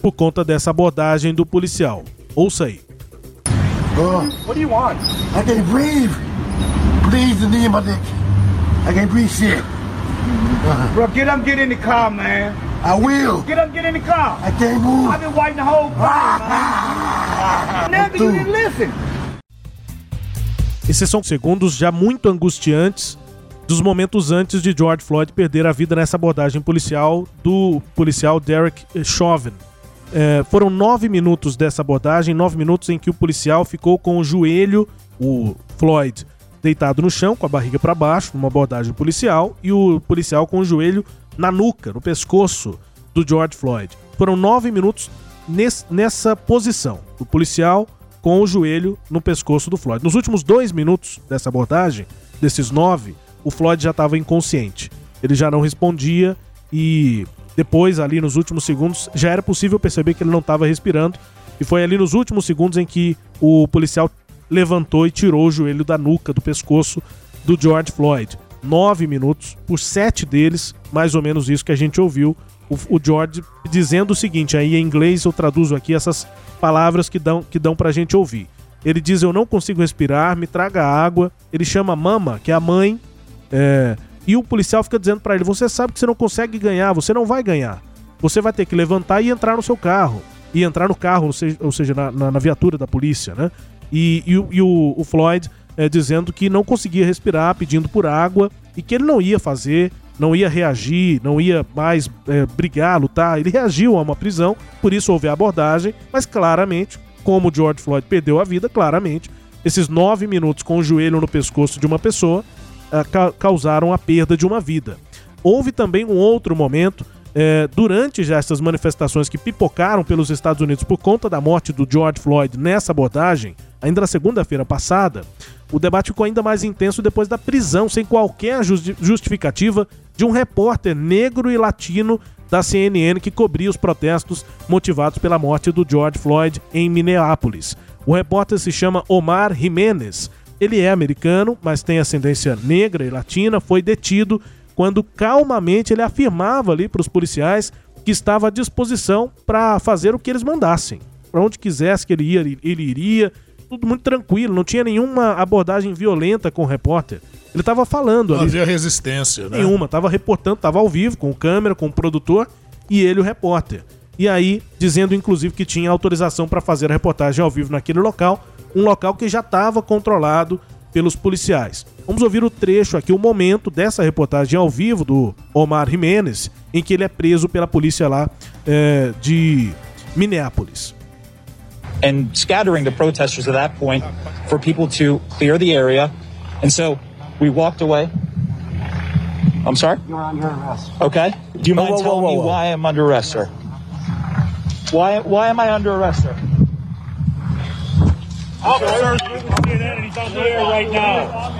por conta dessa abordagem do policial. Ouça aí.
What do you want? I can't breathe. Please, the knee in my neck. I can't breathe shit.
Bro, get up, get in the car, man.
I will.
Get up, get in the car.
I can't move.
I've been waiting the whole time, man. [laughs] because you didn't listen.
Esses são segundos já muito angustiantes dos momentos antes de George Floyd perder a vida nessa abordagem policial do policial Derek Chauvin. É, foram nove minutos dessa abordagem, nove minutos em que o policial ficou com o joelho, o Floyd, deitado no chão, com a barriga para baixo, numa abordagem policial, e o policial com o joelho na nuca, no pescoço do George Floyd. Foram nove minutos nes- nessa posição. O policial com o joelho no pescoço do Floyd. Nos últimos dois minutos dessa abordagem, desses nove, o Floyd já estava inconsciente. Ele já não respondia e depois, ali nos últimos segundos, já era possível perceber que ele não estava respirando. E foi ali nos últimos segundos em que o policial levantou e tirou o joelho da nuca, do pescoço do George Floyd. Nove minutos, por sete deles, mais ou menos isso que a gente ouviu. O, o George dizendo o seguinte, aí em inglês eu traduzo aqui essas palavras que dão, que dão pra gente ouvir. Ele diz: Eu não consigo respirar, me traga água. Ele chama Mama, que é a mãe. É, e o policial fica dizendo pra ele: Você sabe que você não consegue ganhar, você não vai ganhar. Você vai ter que levantar e entrar no seu carro. E entrar no carro, ou seja, ou seja, na, na- na viatura da polícia, né? E, e e o, o Floyd é, dizendo que não conseguia respirar, pedindo por água e que ele não ia fazer, não ia reagir, não ia mais é, brigar, lutar. Ele reagiu a uma prisão, por isso houve a abordagem, mas claramente, como o George Floyd perdeu a vida, claramente, esses nove minutos com o joelho no pescoço de uma pessoa ca- causaram a perda de uma vida. Houve também um outro momento, eh, durante já essas manifestações que pipocaram pelos Estados Unidos por conta da morte do George Floyd nessa abordagem, ainda na segunda-feira passada, o debate ficou ainda mais intenso depois da prisão, sem qualquer justi- justificativa, de um repórter negro e latino da CNN que cobria os protestos motivados pela morte do George Floyd em Minneapolis. O repórter se chama Omar Jimenez. Ele é americano, mas tem ascendência negra e latina, foi detido quando calmamente ele afirmava ali para os policiais que estava à disposição para fazer o que eles mandassem. Para onde quisesse que ele ia, ele- iria. Tudo muito tranquilo, não tinha nenhuma abordagem violenta com o repórter. Ele estava falando
Não
ali.
havia resistência, né?
Nenhuma, tava reportando, tava ao vivo, com câmera, com o produtor e ele o repórter. E aí, dizendo inclusive que tinha autorização para fazer a reportagem ao vivo naquele local, um local que já estava controlado pelos policiais. Vamos ouvir o trecho aqui, o momento dessa reportagem ao vivo do Omar Jimenez, em que ele é preso pela polícia lá eh, de Minneapolis.
and scattering the protesters at that point for people to clear the area. And so we walked away. I'm sorry?
You're under arrest.
Okay. Do you
Whoa,
mind
whoa,
telling
whoa,
me
whoa, whoa.
why I'm under arrest, sir? Why why am I under arrest, sir?
Officers, CNN, he's on the air right now.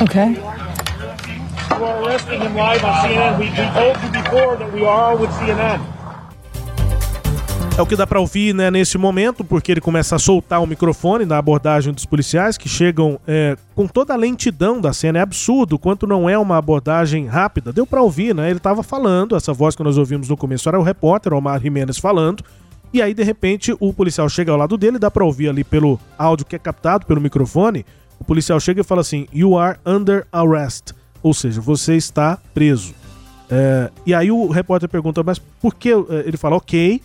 Okay.
You are arresting him live on CNN. We, we told you before that we are with CNN.
É o que dá pra ouvir né, nesse momento, porque ele começa a soltar o microfone na abordagem dos policiais que chegam é, com toda a lentidão da cena. É absurdo quanto não é uma abordagem rápida. Deu pra ouvir, né? Ele tava falando, essa voz que nós ouvimos no começo era o repórter Omar Jimenez falando. E aí, de repente, o policial chega ao lado dele, dá pra ouvir ali pelo áudio que é captado pelo microfone. O policial chega e fala assim: You are under arrest. Ou seja, você está preso. É, e aí o repórter pergunta, mas por que? É, Ele fala, ok,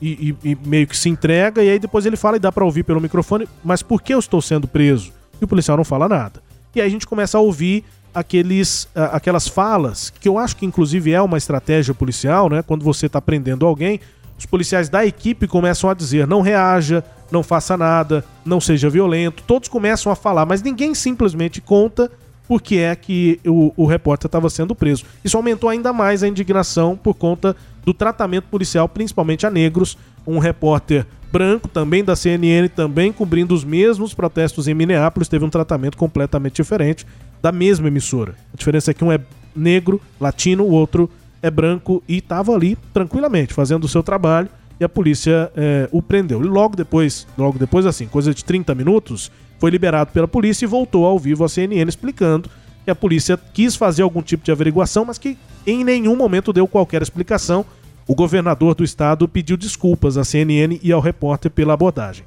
e, e- e meio que se entrega, e aí depois ele fala e dá pra ouvir pelo microfone, mas por que eu estou sendo preso? E o policial não fala nada. E aí a gente começa a ouvir aqueles, aquelas falas, que eu acho que inclusive é uma estratégia policial, né? Quando você tá prendendo alguém, os policiais da equipe começam a dizer, não reaja, não faça nada, não seja violento, todos começam a falar, mas ninguém simplesmente conta por que é que o, o repórter estava sendo preso. Isso aumentou ainda mais a indignação por conta do tratamento policial, principalmente a negros. Um repórter branco, também da CNN, também cobrindo os mesmos protestos em Minneapolis, teve um tratamento completamente diferente da mesma emissora. A diferença é que um é negro, latino, o outro é branco e estava ali tranquilamente fazendo o seu trabalho e a polícia é, o prendeu. E logo depois, logo depois assim, coisa de 30 minutos, foi liberado pela polícia e voltou ao vivo à CNN explicando que a polícia quis fazer algum tipo de averiguação, mas que em nenhum momento deu qualquer explicação. O governador do estado pediu desculpas à CNN e ao repórter pela abordagem.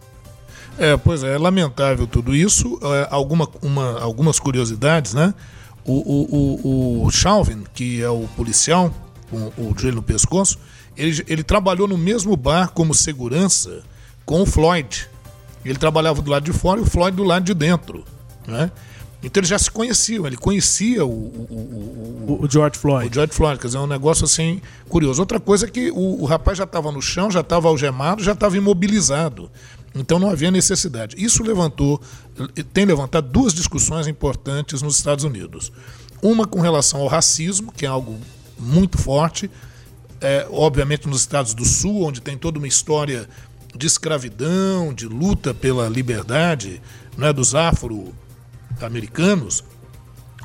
É, pois é, é lamentável tudo isso. É, alguma, uma- algumas curiosidades, né? O, o, o, o Chauvin, que é o policial, com o joelho no pescoço, ele, ele trabalhou no mesmo bar como segurança com o Floyd. Ele trabalhava do lado de fora e o Floyd do lado de dentro. Né? Então eles já se conheciam, ele conhecia o, o,
O, o George Floyd.
o George Floyd, quer dizer, é um negócio assim curioso. Outra coisa é que o, o rapaz já estava no chão, já estava algemado, já estava imobilizado. Então não havia necessidade. Isso levantou, tem levantado duas discussões importantes nos Estados Unidos. Uma com relação ao racismo, que é algo muito forte, é, obviamente nos Estados do Sul, onde tem toda uma história de escravidão, de luta pela liberdade né, dos afro-americanos,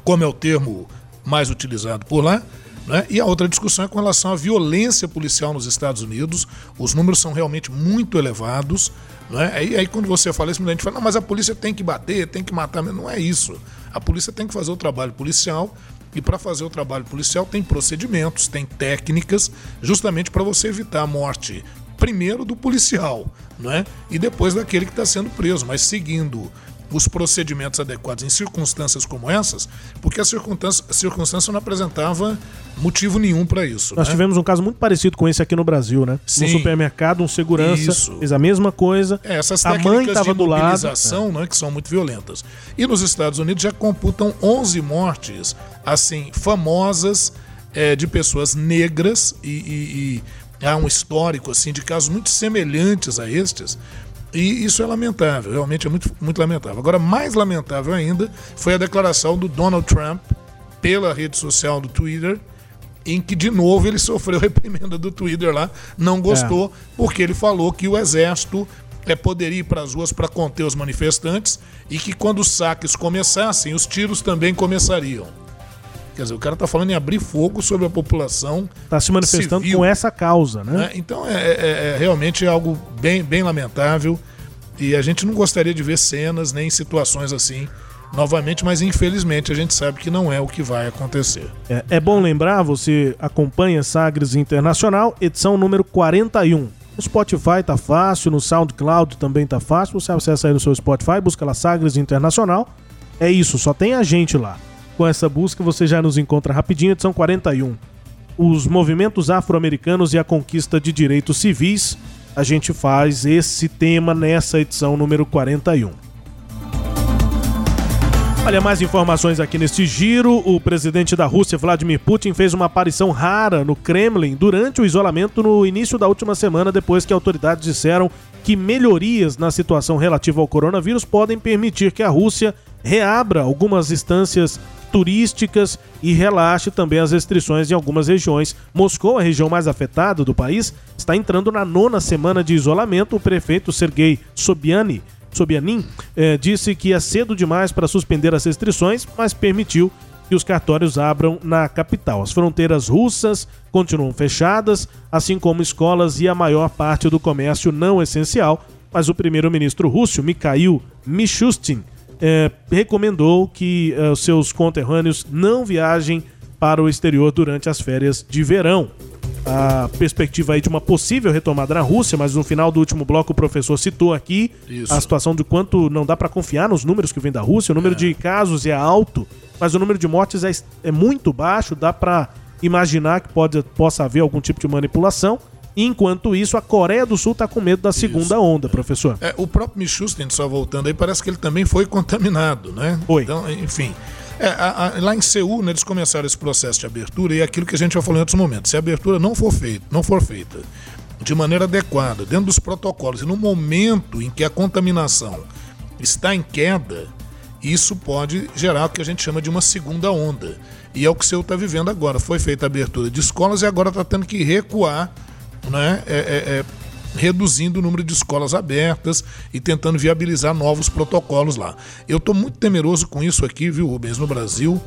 como é o termo mais utilizado por lá. Né? E a outra discussão é com relação à violência policial nos Estados Unidos. Os números são realmente muito elevados. Né? Aí, aí quando você fala isso, muita gente fala, não, mas a polícia tem que bater, tem que matar. Não é isso. A polícia tem que fazer o trabalho policial e para fazer o trabalho policial tem procedimentos, tem técnicas, justamente para você evitar a morte, primeiro do policial, não é? E depois daquele que está sendo preso, mas seguindo os procedimentos adequados em circunstâncias como essas, porque a circunstância, a circunstância não apresentava motivo nenhum para isso.
Nós
né?
tivemos um caso muito parecido com esse aqui no Brasil, né?
Sim.
No supermercado, um segurança
Isso.
fez a mesma coisa.
É, essas
a mãe estava
de
do lado.
mobilização, né, que são muito violentas. E nos Estados Unidos já computam 11 mortes, assim, famosas é, de pessoas negras e, e- e há um histórico assim de casos muito semelhantes a estes. E isso é lamentável, realmente é muito, muito lamentável. Agora, mais lamentável ainda foi a declaração do Donald Trump pela rede social do Twitter, em que de novo ele sofreu reprimenda do Twitter lá, não gostou, porque ele falou que o exército é, poderia ir para as ruas para conter os manifestantes e que quando os saques começassem, os tiros também começariam. Quer dizer, o cara está falando em abrir fogo sobre a população.
Está se manifestando
civil,
com essa causa, né?
né? Então é, é- é realmente algo bem, bem lamentável e a gente não gostaria de ver cenas nem situações assim novamente, mas infelizmente a gente sabe que não é o que vai acontecer.
É, é bom lembrar, você acompanha Sagres Internacional, edição número 41. No Spotify tá fácil, no SoundCloud também tá fácil. Você acessa aí no seu Spotify, busca lá Sagres Internacional. É isso, só tem a gente lá. Com essa busca você já nos encontra rapidinho, edição 41. Os movimentos afro-americanos e a conquista de direitos civis. A gente faz esse tema nessa edição número 41. Olha, mais informações aqui neste giro. O presidente da Rússia, Vladimir Putin, fez uma aparição rara no Kremlin durante o isolamento no início da última semana, depois que autoridades disseram que melhorias na situação relativa ao coronavírus podem permitir que a Rússia reabra algumas instâncias turísticas e relaxe também as restrições em algumas regiões. Moscou, a região mais afetada do país, está entrando na nona semana de isolamento. O prefeito Sergei Sobyanin Sobyanin eh, disse que é cedo demais para suspender as restrições, mas permitiu que os cartórios abram na capital. As fronteiras russas continuam fechadas, assim como escolas e a maior parte do comércio não essencial, mas o primeiro-ministro russo, Mikhail Mishustin, eh, recomendou que eh, os seus conterrâneos não viajem para o exterior durante as férias de verão a perspectiva aí de uma possível retomada na Rússia, mas no final do último bloco o professor citou aqui
Isso.
a situação de quanto não dá para confiar nos números que vêm da Rússia. O número de casos é alto, mas o número de mortes é, é muito baixo. Dá para imaginar que pode, possa haver algum tipo de manipulação. Enquanto isso, a Coreia do Sul está com medo da segunda onda, professor.
É, o próprio Michustin, só voltando aí, parece que ele também foi contaminado, né?
Foi.
Então, enfim. É, a- a- lá em Seul, né, eles começaram esse processo de abertura e é aquilo que a gente já falou em outros momentos. Se a abertura não for feita, não for feita de maneira adequada, dentro dos protocolos, e no momento em que a contaminação está em queda, isso pode gerar o que a gente chama de uma segunda onda. E é o que o Seul está vivendo agora. Foi feita a abertura de escolas e agora está tendo que recuar né, é- é- é, reduzindo o número de escolas abertas e tentando viabilizar novos protocolos lá. Eu estou muito temeroso com isso aqui, viu, Rubens, no Brasil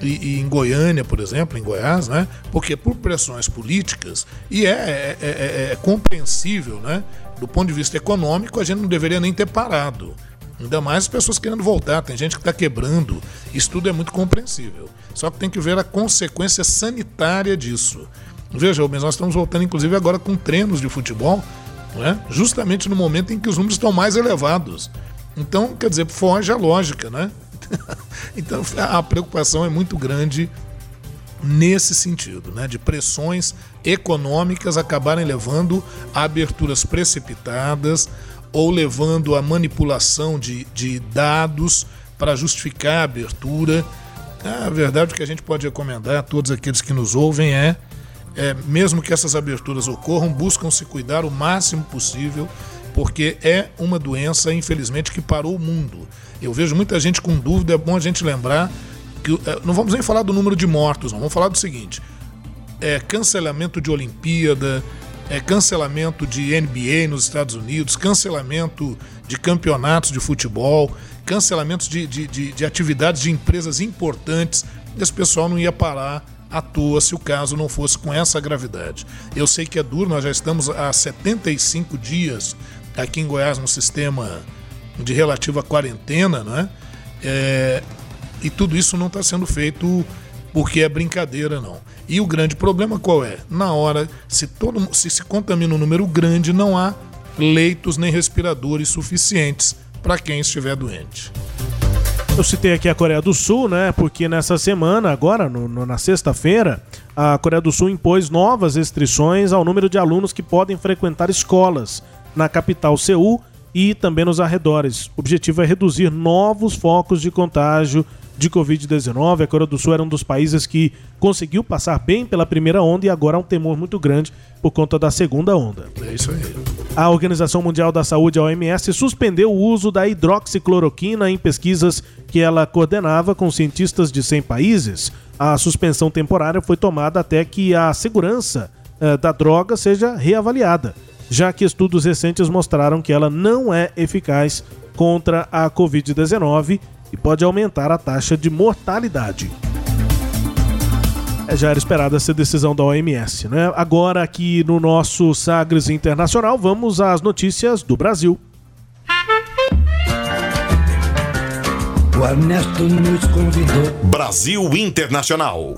e, e em Goiânia, por exemplo, em Goiás, né? Porque por pressões políticas, e é, é- é- é compreensível, né? Do ponto de vista econômico, a gente não deveria nem ter parado. Ainda mais as pessoas querendo voltar, tem gente que está quebrando. Isso tudo é muito compreensível. Só que tem que ver a consequência sanitária disso. Veja, Rubens, nós estamos voltando, inclusive, agora com treinos de futebol, não é? justamente no momento em que os números estão mais elevados. Então, quer dizer, foge a lógica, né? [laughs] então, a preocupação é muito grande nesse sentido, né? De pressões econômicas acabarem levando a aberturas precipitadas ou levando à manipulação de, de dados para justificar a abertura. A verdade que a gente pode recomendar a todos aqueles que nos ouvem é, é mesmo que essas aberturas ocorram, buscam se cuidar o máximo possível, porque é uma doença, infelizmente, que parou o mundo. Eu vejo muita gente com dúvida, é bom a gente lembrar que é, não vamos nem falar do número de mortos, não, vamos falar do seguinte: é cancelamento de Olimpíada, é cancelamento de NBA nos Estados Unidos, cancelamento de campeonatos de futebol, cancelamentos de, de, de, de atividades de empresas importantes. Esse pessoal não ia parar à toa se o caso não fosse com essa gravidade. Eu sei que é duro, nós já estamos há 75 dias aqui em Goiás no sistema de relativa quarentena, né? É, e tudo isso não está sendo feito porque é brincadeira, não. E o grande problema qual é? Na hora, se, todo, se se contamina um número grande, não há leitos nem respiradores suficientes para quem estiver doente.
Eu citei aqui a Coreia do Sul, né? Porque nessa semana, agora, no, no, na sexta-feira, a Coreia do Sul impôs novas restrições ao número de alunos que podem frequentar escolas na capital Seul e também nos arredores. O objetivo é reduzir novos focos de contágio de Covid-19. A Coreia do Sul era um dos países que conseguiu passar bem pela primeira onda e agora há um temor muito grande por conta da segunda onda.
É isso aí.
A Organização Mundial da Saúde, a OMS, suspendeu o uso da hidroxicloroquina em pesquisas que ela coordenava com cientistas de 100 países. A suspensão temporária foi tomada até que a segurança eh, da droga seja reavaliada, já que estudos recentes mostraram que ela não é eficaz contra a Covid-19 e pode aumentar a taxa de mortalidade. É, Já era esperada essa decisão da OMS, né? Agora aqui no nosso Sagres Internacional, vamos às notícias do Brasil.
O Ernesto nos convidou.
Brasil Internacional.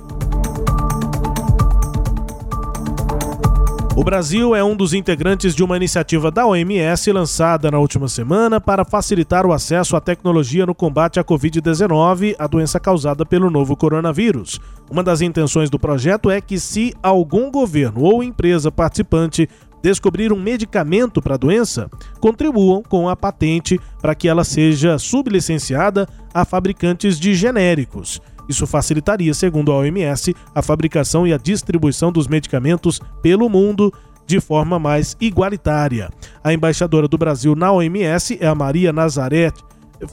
O Brasil é um dos integrantes de uma iniciativa da OMS lançada na última semana para facilitar o acesso à tecnologia no combate à Covid-19, a doença causada pelo novo coronavírus. Uma das intenções do projeto é que, se algum governo ou empresa participante descobrir um medicamento para a doença, contribuam com a patente para que ela seja sublicenciada a fabricantes de genéricos. Isso facilitaria, segundo a OMS, a fabricação e a distribuição dos medicamentos pelo mundo de forma mais igualitária. A embaixadora do Brasil na OMS é a Maria Nazaré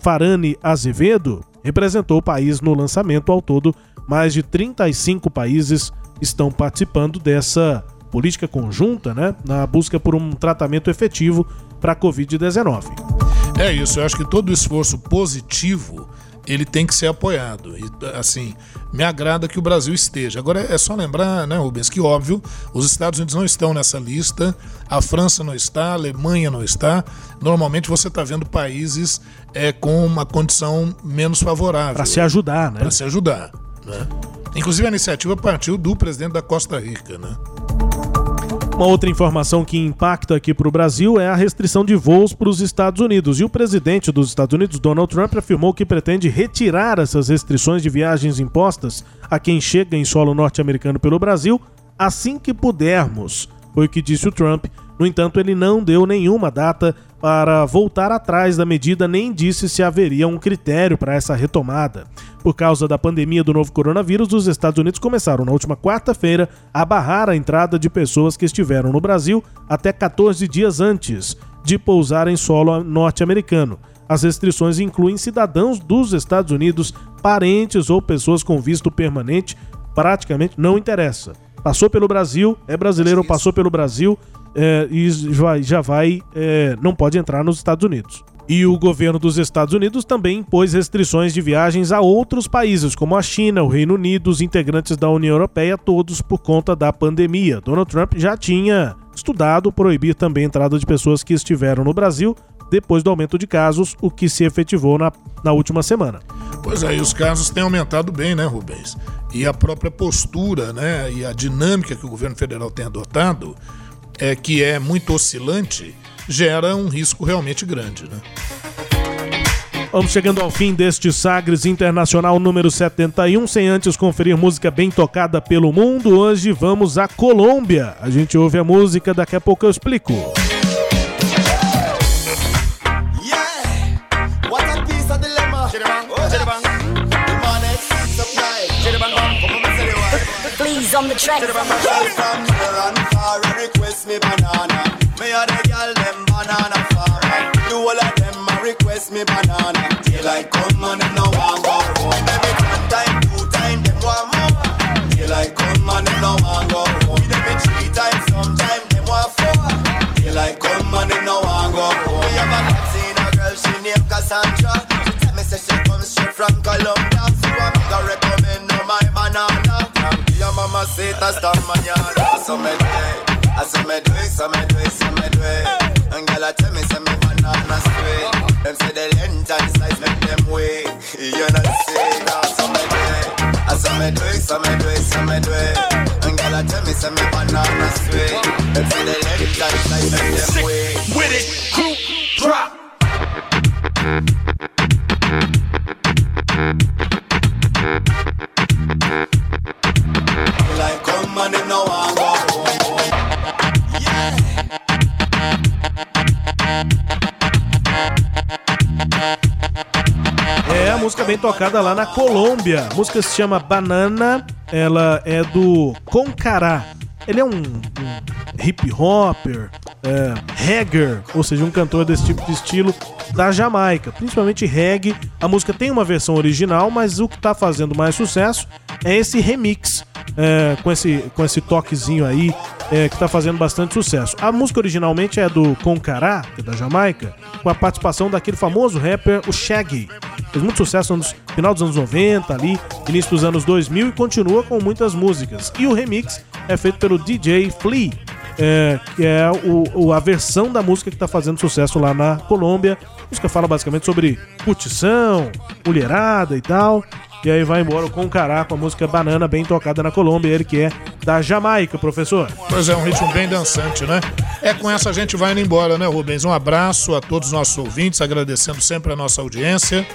Farani Azevedo, representou o país no lançamento ao todo. Mais de 35 países estão participando dessa política conjunta, né, na busca por um tratamento efetivo para a Covid-19.
É isso, eu acho que todo esforço positivo ele tem que ser apoiado. E, assim, me agrada que o Brasil esteja. Agora é só lembrar, né, Rubens, que óbvio, os Estados Unidos não estão nessa lista, a França não está, a Alemanha não está. Normalmente você está vendo países é, com uma condição menos favorável.
Para se ajudar, né?
Para se ajudar. Né? Inclusive a iniciativa partiu do presidente da Costa Rica, né?
Uma outra informação que impacta aqui para o Brasil é a restrição de voos para os Estados Unidos. E o presidente dos Estados Unidos, Donald Trump, afirmou que pretende retirar essas restrições de viagens impostas a quem chega em solo norte-americano pelo Brasil assim que pudermos. Foi o que disse o Trump. No entanto, ele não deu nenhuma data para voltar atrás da medida, nem disse se haveria um critério para essa retomada. Por causa da pandemia do novo coronavírus, os Estados Unidos começaram na última quarta-feira a barrar a entrada de pessoas que estiveram no Brasil até 14 dias antes de pousar em solo norte-americano. As restrições incluem cidadãos dos Estados Unidos, parentes ou pessoas com visto permanente, praticamente não interessa. Passou pelo Brasil, é brasileiro, passou pelo Brasil é, e já, vai, é, não pode entrar nos Estados Unidos. E o governo dos Estados Unidos também impôs restrições de viagens a outros países, como a China, o Reino Unido, os integrantes da União Europeia, todos por conta da pandemia. Donald Trump já tinha estudado proibir também a entrada de pessoas que estiveram no Brasil depois do aumento de casos, o que se efetivou na, na última semana.
Pois é, os casos têm aumentado bem, né, Rubens? E a própria postura, né, e a dinâmica que o governo federal tem adotado, é que é muito oscilante, gera um risco realmente grande, né?
Vamos chegando ao fim deste Sagres Internacional número 71, sem antes conferir música bem tocada pelo mundo. Hoje vamos à Colômbia. A gente ouve a música, daqui a pouco eu explico.
Sagres on the track.
from and far request me banana. Me a the girl them banana far. The whole of them a request me banana. Daylight come and them no want go home. Every one time, two time, them want more. Daylight come and them no want go home. Every three times, sometime them want four. Daylight come and them no want go home. We have a cat seen a girl she named Cassandra. She tell me say she come straight from Colombia. So I'm gonna recommend her my banana. Your mama say hasta mañana. So me do it, I so me do it, so me do it, so me do it. And girl I tell me say me banana sweet. Them say the length and size make them weak. You know say that so me do it, I so me do it, so me do it, so me do it. And girl I tell me say me banana sweet. Them say the length and size make them weak.
With it, crew, drop.
Tocada lá na Colômbia. A música se chama Banana. Ela é do Concará. Ele é um, um hip hopper, é, reggae, ou seja, um cantor desse tipo de estilo da Jamaica, principalmente reggae. A música tem uma versão original, mas o que tá fazendo mais sucesso é esse remix é, com, esse, com esse toquezinho aí é, que tá fazendo bastante sucesso. A música originalmente é do Concará, que é da Jamaica, com a participação daquele famoso rapper, o Shaggy. Fez muito sucesso no final dos anos 90, ali, início dos anos 2000 e continua com muitas músicas. E o remix é feito pelo DJ Flea, é, que é o, o- a versão da música que está fazendo sucesso lá na Colômbia. A música fala basicamente sobre curtição, mulherada e tal. E aí vai embora com o Cará com a música Banana, bem tocada na Colômbia, ele que é da Jamaica, professor.
Pois é, um ritmo bem dançante, né? É com essa a gente vai indo embora, né, Rubens? Um abraço a todos os nossos ouvintes, agradecendo sempre a nossa audiência,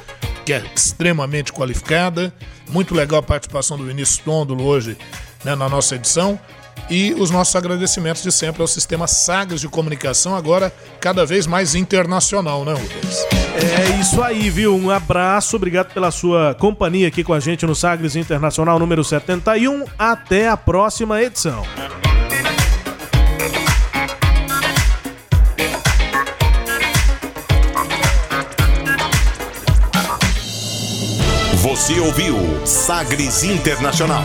que é extremamente qualificada. Muito legal a participação do Vinícius Tôndolo hoje né, na nossa edição. E os nossos agradecimentos de sempre ao sistema Sagres de Comunicação, agora cada vez mais internacional, né, Rubens?
É isso aí, viu? Um abraço, obrigado pela sua companhia aqui com a gente no Sagres Internacional número 71. Até a próxima edição.
Você ouviu Sagres Internacional.